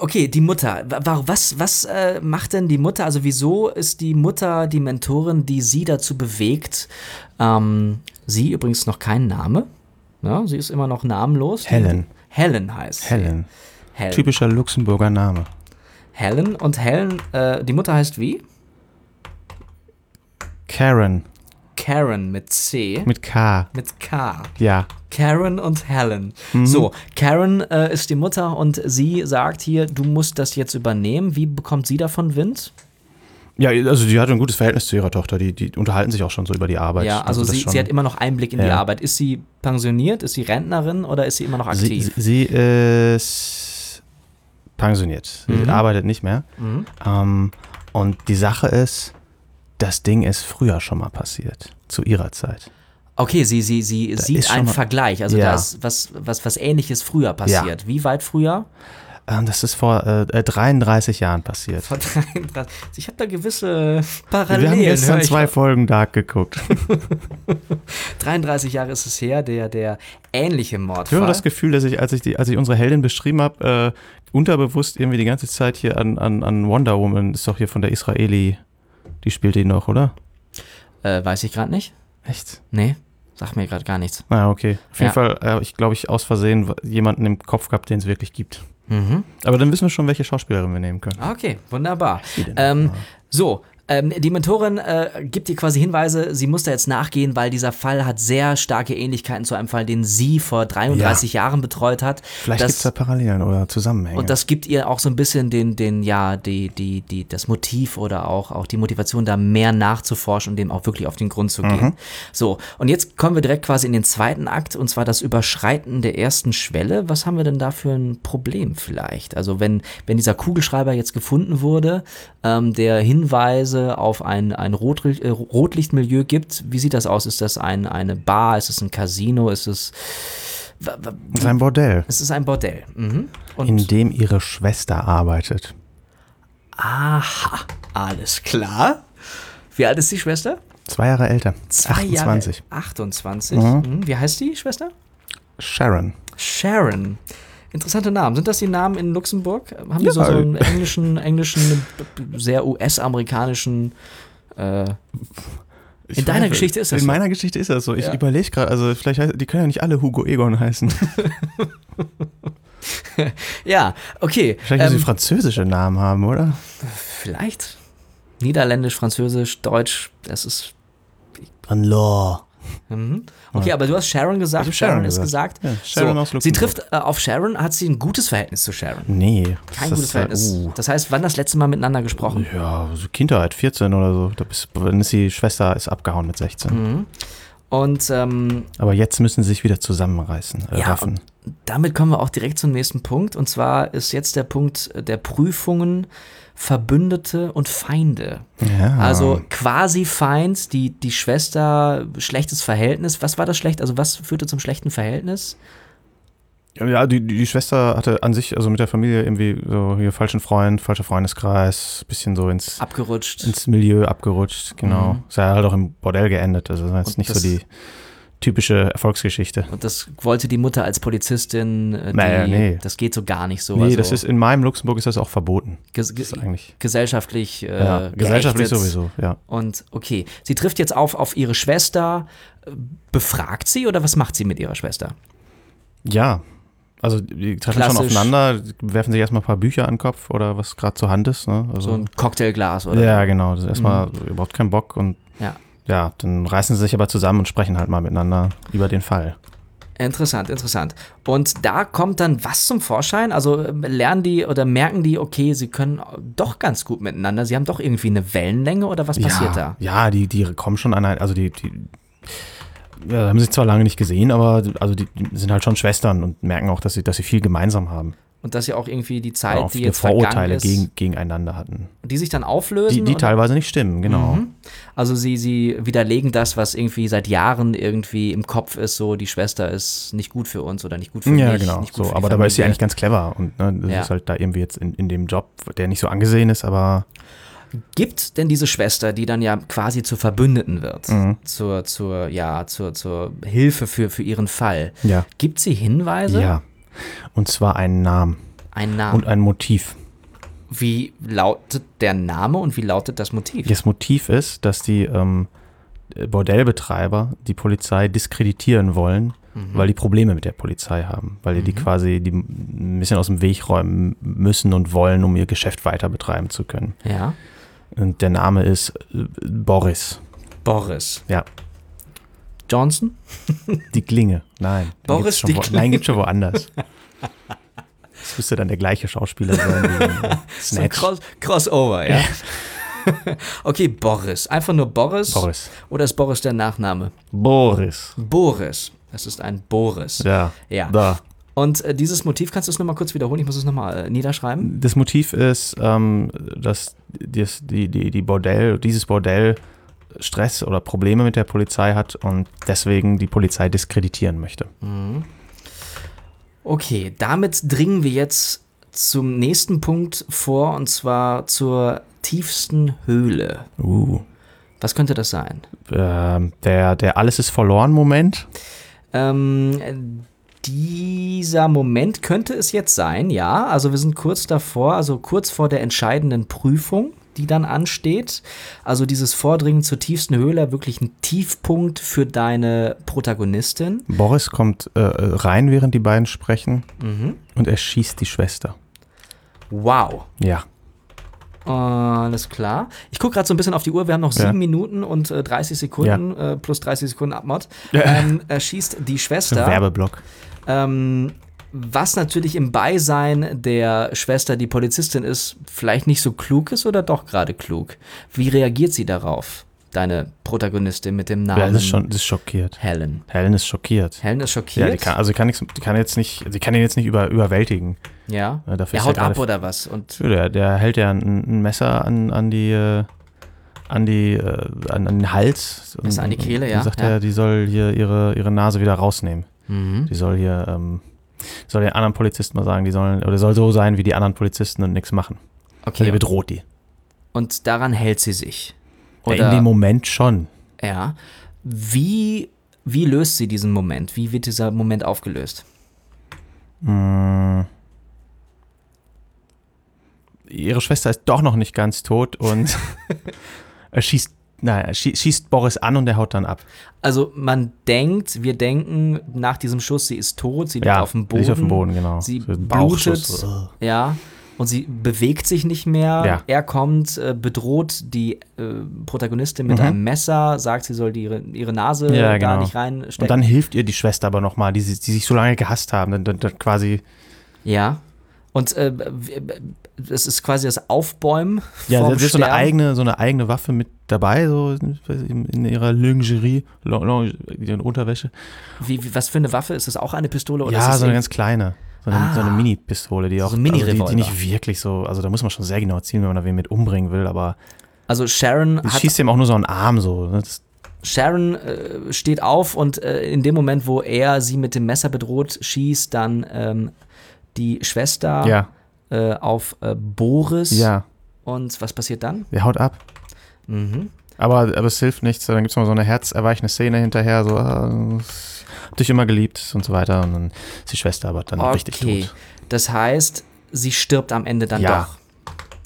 okay, die Mutter. Wa- wa- Was, was äh, macht denn die Mutter? Also, wieso ist die Mutter die Mentorin, die sie dazu bewegt? Ähm, sie übrigens noch kein Name. Ja, sie ist immer noch namenlos. Helen. Helen heißt. Helen. Helen. Typischer Luxemburger Name. Helen. Und Helen, äh, die Mutter heißt wie? Karen. Karen mit C. Mit K. Mit K. Ja. Karen und Helen. Mhm. So, Karen äh, ist die Mutter und sie sagt hier, du musst das jetzt übernehmen. Wie bekommt sie davon Wind? Ja, also die hat ein gutes Verhältnis zu ihrer Tochter. Die, die unterhalten sich auch schon so über die Arbeit. ja, also, das sie, sie hat immer noch Einblick in die Ja. Arbeit. Ist sie pensioniert? Ist sie Rentnerin oder ist sie immer noch sie, aktiv? sie, sie ist pensioniert. Sie Mhm. arbeitet nicht mehr. Mhm. Ähm, und die Sache ist, das Ding ist früher schon mal passiert. Zu ihrer Zeit. Okay, sie, sie, sie sieht einen mal- Vergleich. Also Ja. da ist was, was, was ähnliches früher passiert. Wie weit früher? Ähm, das ist vor äh, äh, 33 Jahren passiert. Vor 33. Ich habe da gewisse Parallelen. Wir haben gestern ich. zwei Folgen Dark geguckt. 33 Jahre ist es her, der, der ähnliche Ich Mordfall. habe das Gefühl, dass ich, als ich, die, als ich unsere Heldin beschrieben habe, äh, unterbewusst irgendwie die ganze Zeit hier an, an, an Wonder Woman, ist doch hier von der Israeli, die spielt die noch, oder? äh, weiß ich gerade nicht. Echt? Nee, sag mir gerade gar nichts. Ah, okay. Auf jeden Ja. Fall, äh, ich glaube, ich aus Versehen jemanden im Kopf gehabt, den es wirklich gibt. Mhm. Aber dann wissen wir schon, welche Schauspielerin wir nehmen können. Okay, wunderbar. Ähm, so, ähm, die Mentorin äh, gibt dir quasi Hinweise, sie muss da jetzt nachgehen, weil dieser Fall hat sehr starke Ähnlichkeiten zu einem Fall, den sie vor 33 Jahren betreut hat. Vielleicht gibt es da Parallelen oder Zusammenhänge. Und das gibt ihr auch so ein bisschen den, den, ja, die, die, die, das Motiv oder auch, auch die Motivation, da mehr nachzuforschen und dem auch wirklich auf den Grund zu gehen. So, und jetzt kommen wir direkt quasi in den zweiten Akt, und zwar das Überschreiten der ersten Schwelle. Was haben wir denn da für ein Problem vielleicht? Also wenn, wenn dieser Kugelschreiber jetzt gefunden wurde, ähm, der Hinweise auf ein, ein Rotlicht, äh, Rotlichtmilieu gibt, wie sieht das aus? Ist das ein, eine Bar? Ist es ein Casino? Ist es, das ist ein Bordell, es ist ein Bordell. Mhm. In dem ihre Schwester arbeitet. Aha, alles klar. Wie alt ist die Schwester? Zwei Jahre älter. Zwei 28. Jahre. 28. Mhm. Wie heißt die Schwester? Sharon. Sharon. Interessante Namen. Sind das die Namen in Luxemburg? Haben die Ja. so, so einen englischen, englischen, sehr US-amerikanischen. Äh, In deiner weiß- Geschichte ist das In so. meiner Geschichte ist das so. Ich Ja. überlege gerade, also vielleicht, heißt- die können ja nicht alle Hugo Egon heißen. ja, okay. Vielleicht müssen ähm, sie französische Namen haben, oder? vielleicht. Niederländisch, Französisch, Deutsch, das ist An Law. Mhm. Okay, aber du hast Sharon gesagt, Sharon, Sharon ist gesagt. gesagt. Ja, Sharon so, sie trifft äh, auf Sharon, hat sie ein gutes Verhältnis zu Sharon? Nee. Kein gutes äh, Verhältnis. uh. Das heißt, wann das letzte Mal miteinander gesprochen? Ja, so Kindheit, 14 oder so. Da bist, dann ist die Schwester ist abgehauen mit 16. Mhm. Und ähm, Aber jetzt müssen sie sich wieder zusammenreißen. Äh, Ja, raffen. damit kommen wir auch direkt zum nächsten Punkt. Und zwar ist jetzt der Punkt der Prüfungen Verbündete und Feinde. Ja. Also quasi Feind, die, die Schwester, schlechtes Verhältnis. Was war das schlecht? Also was führte zum schlechten Verhältnis? Ja, die, die Schwester hatte an sich, also mit der Familie irgendwie so hier falschen Freund, falscher Freundeskreis, bisschen so ins, Abgerutscht. ins Milieu abgerutscht, genau. Mhm. Ist ja halt auch im Bordell geendet, also das ist jetzt nicht so die typische Erfolgsgeschichte. Und das wollte die Mutter als Polizistin, äh, die, Naja, nee. das geht so gar nicht so. nee, also das ist in meinem Luxemburg ist das auch verboten. ges Das eigentlich. gesellschaftlich äh, ja, gesellschaftlich sowieso, ja. Und okay, sie trifft jetzt auf auf ihre Schwester. Befragt sie oder was macht sie mit ihrer Schwester? Ja. Also die treffen schon Klassisch. aufeinander, werfen sich erstmal ein paar Bücher an den Kopf oder was gerade zur Hand ist. Ne? Also, So ein Cocktailglas oder? ja, genau. Das ist erstmal überhaupt keinen Bock und Ja. Ja, dann reißen sie sich aber zusammen und sprechen halt mal miteinander über den Fall. Interessant, interessant. Und da kommt dann was zum Vorschein? Also ähm, lernen die oder merken die, okay, sie können doch ganz gut miteinander. Sie haben doch irgendwie eine Wellenlänge oder was passiert ja, da? Ja, die, die kommen schon an also die, die ja, haben sie zwar lange nicht gesehen, aber also die, die sind halt schon Schwestern und merken auch, dass sie, dass sie viel gemeinsam haben. Und dass sie auch irgendwie die Zeit, auch die jetzt Vorurteile ist, gegen, gegeneinander hatten. die sich dann auflösen. Die, die teilweise nicht stimmen, genau. Mhm. Also sie, sie widerlegen das, was irgendwie seit Jahren irgendwie im Kopf ist, so die Schwester ist nicht gut für uns oder nicht gut für Ja, mich. genau. Nicht gut So, aber dabei ist sie eigentlich ganz clever und ne, das Ja. ist halt da irgendwie jetzt in, in dem Job, der nicht so angesehen ist, aber Gibt denn diese Schwester, die dann ja quasi zur Verbündeten wird, Mhm. zur, zur, ja, zur, zur Hilfe für, für ihren Fall, ja. gibt sie Hinweise? Ja. Und zwar einen Namen Einen Namen. und ein Motiv. Wie lautet der Name und wie lautet das Motiv? Das Motiv ist, dass die ähm, Bordellbetreiber die Polizei diskreditieren wollen, Mhm. weil die Probleme mit der Polizei haben, weil die die quasi die ein bisschen aus dem Weg räumen müssen und wollen, um ihr Geschäft weiter betreiben zu können. Ja. Und der Name ist äh, Boris. Boris. Ja, Johnson? die Klinge. Nein. Boris gibt's schon die Klinge. Nein, gibt schon woanders. Das müsste dann der gleiche Schauspieler sein So ein. Cross Crossover, ja. okay, Boris. Einfach nur Boris. Boris. Oder ist Boris der Nachname? Boris. Boris. Das ist ein Boris. Ja. Ja. Da. Und äh, dieses Motiv, kannst du es nochmal kurz wiederholen? Ich muss es nochmal äh, niederschreiben. Das Motiv ist, ähm, dass dies, die, die, die Bordell, dieses Bordell Stress oder Probleme mit der Polizei hat und deswegen die Polizei diskreditieren möchte. Okay, damit dringen wir jetzt zum nächsten Punkt vor und zwar zur tiefsten Höhle. Uh. Was könnte das sein? Ähm, der, der Alles ist verloren Moment. Ähm, dieser Moment könnte es jetzt sein, ja. Also wir sind kurz davor, also kurz vor der entscheidenden Prüfung, die dann ansteht. Also dieses Vordringen zur tiefsten Höhle, wirklich ein Tiefpunkt für deine Protagonistin. Boris kommt äh, rein, während die beiden sprechen Mhm. und er schießt die Schwester. Wow. Ja. Alles klar. Ich gucke gerade so ein bisschen auf die Uhr. Wir haben noch Ja. sieben Minuten und äh, 30 Sekunden äh, plus 30 Sekunden Abmod. Ja. Ähm, er schießt die Schwester. Werbeblock. Ähm, was natürlich im Beisein der Schwester, die Polizistin ist, vielleicht nicht so klug ist oder doch gerade klug. Wie reagiert sie darauf, deine Protagonistin mit dem Namen Ja, das ist schon das ist schockiert. Helen? Helen ist schockiert. Helen ist Ja, schockiert. die kann, also die kann, nix, die kann jetzt nicht, sie kann ihn jetzt nicht über, überwältigen. Ja. Ja, dafür er haut ab oder was? Und Ja, Der, der hält ja ein, ein Messer an, an die, äh, an die, äh, an, an den Hals. Und, Messer an die Kehle, und ja, sagt ja. er, die soll hier ihre, ihre Nase wieder rausnehmen. mhm. Die soll hier, ähm, soll den anderen Polizisten mal sagen, die sollen, oder soll so sein wie die anderen Polizisten und nichts machen. Okay. bedroht die. Und daran hält sie sich. Ja, Oder, in dem Moment schon. ja. Wie, wie löst sie diesen Moment? Wie wird dieser Moment aufgelöst? Mm. Ihre Schwester ist doch noch nicht ganz tot und er schießt, naja, schie- schießt Boris an und er haut dann ab. Also man denkt, wir denken nach diesem Schuss, sie ist tot, sie liegt auf dem Boden. liegt auf dem Boden, genau. Sie So blutet. Ja. und sie bewegt sich nicht mehr. Ja. Er kommt, äh, bedroht die äh, Protagonistin mit Mhm. einem Messer, sagt, sie soll die, ihre, Nase Ja, da genau. nicht reinstecken. Und dann hilft ihr die Schwester aber nochmal, die, sie- die sich so lange gehasst haben. Dann, dann, dann quasi. ja. Und äh, das ist quasi das Aufbäumen. Ja, sie hat so eine eigene, so eine eigene Waffe mit dabei, so in, ihrer Lingerie, Lon- Lon- in Unterwäsche. Wie, wie, was für eine Waffe? Ist das auch eine Pistole? Oder ja, ist das so eine ganz kleine. So eine, Ah. so eine Mini-Pistole, die auch. So Mini-Revolver. also die, die nicht wirklich so. Also da muss man schon sehr genau zielen, wenn man da wen mit umbringen will, aber also Sharon hat schießt ihm auch nur so einen Arm so. ne? Das, Sharon äh, steht auf und äh, in dem Moment, wo er sie mit dem Messer bedroht, schießt dann ähm, die Schwester ja, äh, auf äh, Boris. ja. Und was passiert dann? Der haut ab. Mhm. Aber, aber es hilft nichts. Dann gibt es noch so eine herzerweichende Szene hinterher, so, ah, hab dich immer geliebt und so weiter. Und dann ist die Schwester aber dann richtig Okay. tot. Das heißt, sie stirbt am Ende dann Ja.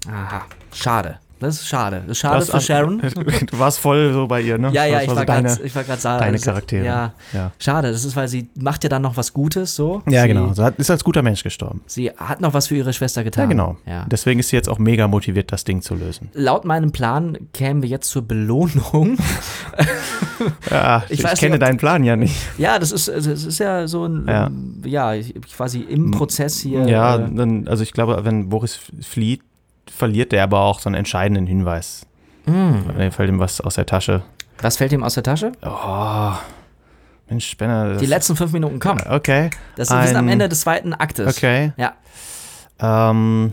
doch. Aha. Schade. Das ist schade. Das ist schade Das- für Sharon. Du warst voll so bei ihr, ne? Ja, ja, Das ich so war deine, gerade ich war sagen. deine also, Charaktere. Ja. Ja, Schade, das ist, weil sie macht ja dann noch was Gutes so. ja sie, genau. Sie ist als guter Mensch gestorben. Sie hat noch was für ihre Schwester getan. Ja, genau. Ja. Deswegen ist sie jetzt auch mega motiviert, das Ding zu lösen. Laut meinem Plan kämen wir jetzt zur Belohnung. Ja, Ich ich, kenne nicht, deinen Plan ja nicht. Ja, das ist, das ist ja so ein, Ja. ja, quasi im Prozess hier. ja, äh, dann, also ich glaube, wenn Boris flieht, verliert der aber auch so einen entscheidenden Hinweis. Mm. Dann fällt ihm was aus der Tasche. was fällt ihm aus der Tasche? Oh, Mensch, Benner. Die letzten fünf Minuten kommen. Okay, Das wir sind am ein- Ende des zweiten Aktes. okay. Ja, Ähm,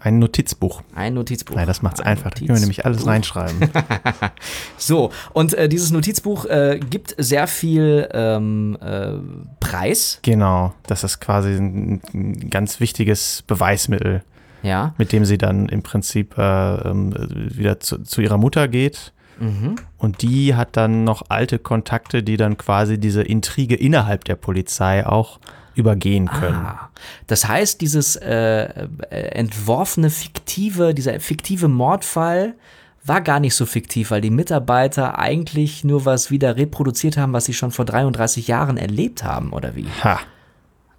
ein Notizbuch. ein Notizbuch. Nein, das macht's Ein einfach. Da können wir nämlich alles Notizbuch. reinschreiben. So, und äh, dieses Notizbuch äh, gibt sehr viel ähm, äh, Preis. genau, das ist quasi ein, ein ganz wichtiges Beweismittel, Ja. mit dem sie dann im Prinzip äh, ähm, wieder zu, zu ihrer Mutter geht. Mhm. Und die hat dann noch alte Kontakte, die dann quasi diese Intrige innerhalb der Polizei auch übergehen können. Ah, das heißt, dieses äh, äh, entworfene fiktive, dieser fiktive Mordfall war gar nicht so fiktiv, weil die Mitarbeiter eigentlich nur was wieder reproduziert haben, was sie schon vor 33 Jahren erlebt haben, oder wie? Ha.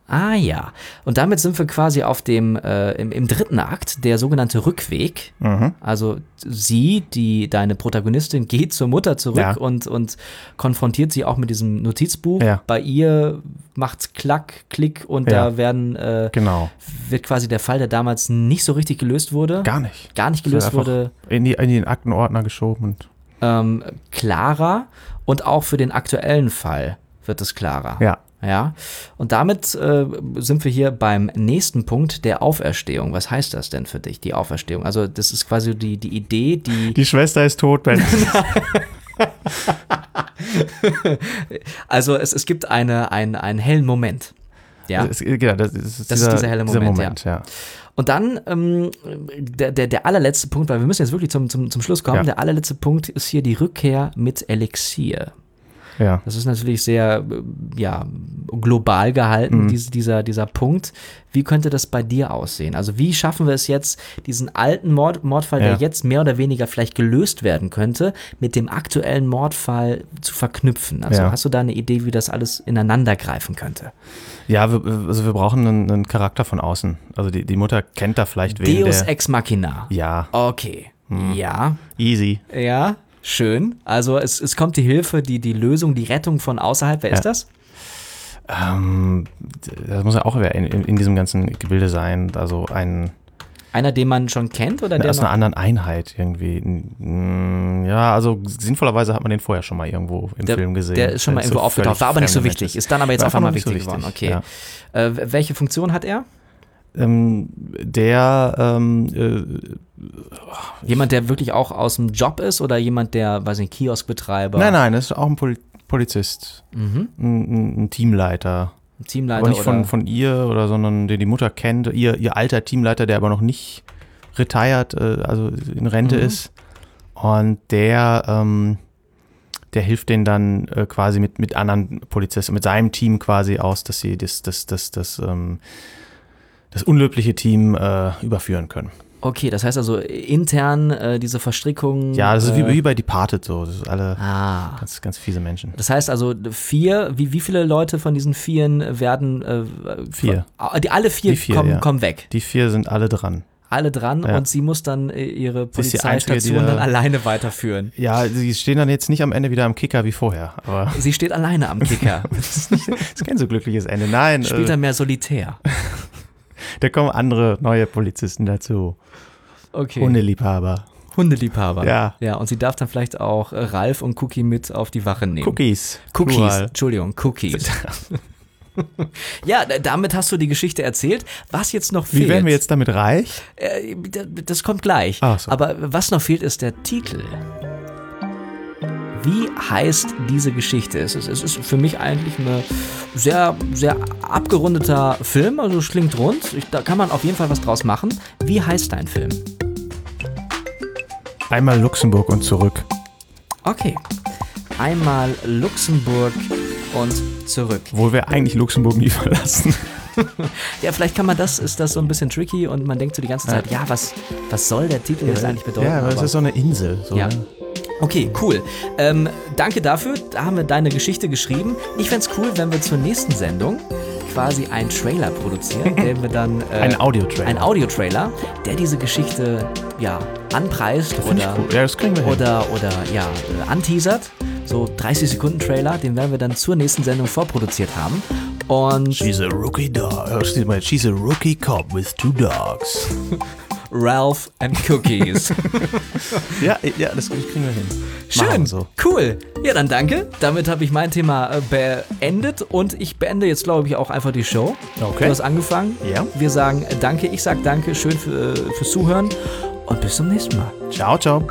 Ah ja. Und damit sind wir quasi auf dem äh, im, im dritten Akt, der sogenannte Rückweg. Mhm. Also sie, die deine Protagonistin, geht zur Mutter zurück Ja. und, und konfrontiert sie auch mit diesem Notizbuch. Ja. Bei ihr macht's klack, klick und Ja. da werden äh, Genau. wird quasi der Fall, der damals nicht so richtig gelöst wurde, Gar nicht. gar nicht gelöst wurde, In, die, in den Aktenordner geschoben. Und, ähm, klarer und auch für den aktuellen Fall wird es klarer. ja. Ja, und damit äh, sind wir hier beim nächsten Punkt der Auferstehung. Was heißt das denn für dich, die Auferstehung? Also, das ist quasi die, die Idee, die. Die Schwester ist tot, Ben. Also, es, es gibt eine, ein, einen hellen Moment. Ja. Ist, genau, das ist, Das ist dieser helle Moment, ja. Und dann ähm, der, der, der allerletzte Punkt, weil wir müssen jetzt wirklich zum, zum, zum Schluss kommen. Ja. Der allerletzte Punkt ist hier die Rückkehr mit Elixier. Ja. Das ist natürlich sehr ja, global gehalten, Mhm. diese, dieser, dieser Punkt. Wie könnte das bei dir aussehen? Also wie schaffen wir es jetzt, diesen alten Mord, Mordfall, der Ja. jetzt mehr oder weniger vielleicht gelöst werden könnte, mit dem aktuellen Mordfall zu verknüpfen? Also Ja. hast du da eine Idee, wie das alles ineinander greifen könnte? Ja, wir, also wir brauchen einen, einen Charakter von außen. Also die, die Mutter kennt da vielleicht wen, Deus der... Ex Machina. Ja, Okay. Ja. easy. Ja. Schön. Also es, es kommt die Hilfe, die, die Lösung, die Rettung von außerhalb. Wer ist das? Ähm, das muss ja auch in, in, in diesem ganzen Gebilde sein. Also ein... Einer, den man schon kennt oder der aus einer anderen Einheit irgendwie. Ja, also sinnvollerweise hat man den vorher schon mal irgendwo im Der, Film gesehen. der ist schon mal irgendwo so aufgetaucht, war aber nicht so wichtig. Ist dann aber jetzt War auf einmal einfach noch wichtig geworden. so Okay. wichtig, ja. Äh, welche Ist hat er? Ähm, der, ähm, Jemand, der wirklich auch aus dem Job ist oder jemand, der, weiß nicht, Kioskbetreiber? nein, nein, das ist auch ein Pol Polizist, Mhm. ein, ein, ein Teamleiter. Ein Teamleiter aber nicht von, von ihr oder, sondern den die Mutter kennt, ihr, ihr alter Teamleiter, der aber noch nicht retired, äh, also in Rente Mhm. ist. Und der, ähm, der hilft denen dann äh, quasi mit, mit anderen Polizisten, mit seinem Team quasi aus, dass sie das, das, das, das, ähm, das unlöbliche Team äh, überführen können. Okay, das heißt also intern äh, diese Verstrickung. Ja, das ist äh, wie, wie bei Departed so. Das ist alle Ah. ganz, ganz fiese Menschen. Das heißt also vier, wie, wie viele Leute von diesen Vieren werden äh, Vier. Von, die, alle vier, Die vier, kommen, ja. kommen weg. Die vier sind alle dran. Alle dran Ja. und sie muss dann äh, ihre ist Polizeistation da- dann alleine weiterführen. Ja, sie stehen dann jetzt nicht am Ende wieder am Kicker wie vorher. Aber Sie steht alleine am Kicker. das ist kein so glückliches Ende. Nein, Spielt äh, er mehr solitär. da kommen andere neue Polizisten dazu. Okay. Hundeliebhaber. Hundeliebhaber. Ja. Ja, und sie darf dann vielleicht auch äh, Ralf und Cookie mit auf die Wache nehmen. Cookies. Cookies, Plural. Entschuldigung, Cookies. ja, damit hast du die Geschichte erzählt. Was jetzt noch fehlt, Wie werden wir jetzt damit reich? Äh, das kommt gleich. Ach so. Aber was noch fehlt, ist der Titel. Wie heißt diese Geschichte? Es ist, es ist für mich eigentlich ein sehr, sehr abgerundeter Film, also es klingt rund. Ich, da kann man auf jeden Fall was draus machen. Wie heißt dein Film? Einmal Luxemburg und zurück. Okay. Einmal Luxemburg und zurück. Obwohl wir eigentlich Luxemburg nie verlassen. Ja, vielleicht kann man das, ist das so ein bisschen tricky und man denkt so die ganze Zeit, ja, was, was soll der Titel jetzt eigentlich bedeuten? Ja, aber es ist so eine Insel. So, Ja. ne? Okay, cool. Ähm, danke dafür. Da haben wir deine Geschichte geschrieben. Ich fänd's cool, wenn wir zur nächsten Sendung quasi einen Trailer produzieren, den wir dann. Äh, Ein Audiotrailer. Ein Audiotrailer, der diese Geschichte ja anpreist oder, cool. Ja, das kriegen wir hin. oder, oder ja, äh, anteasert. So 30 Sekunden Trailer, den werden wir dann zur nächsten Sendung vorproduziert haben. Und She's a rookie dog. Oh, steht mal, She's a rookie cop with two dogs. Ralph and Cookies. ja, ja, das kriegen wir hin. Schön, so. cool. Ja, dann danke. Damit habe ich mein Thema äh, beendet und ich beende jetzt, glaube ich, auch einfach die Show. Okay. Du hast angefangen. Ja. Wir sagen äh, danke, ich sage danke, schön für, äh, fürs Zuhören und bis zum nächsten Mal. Ciao, ciao.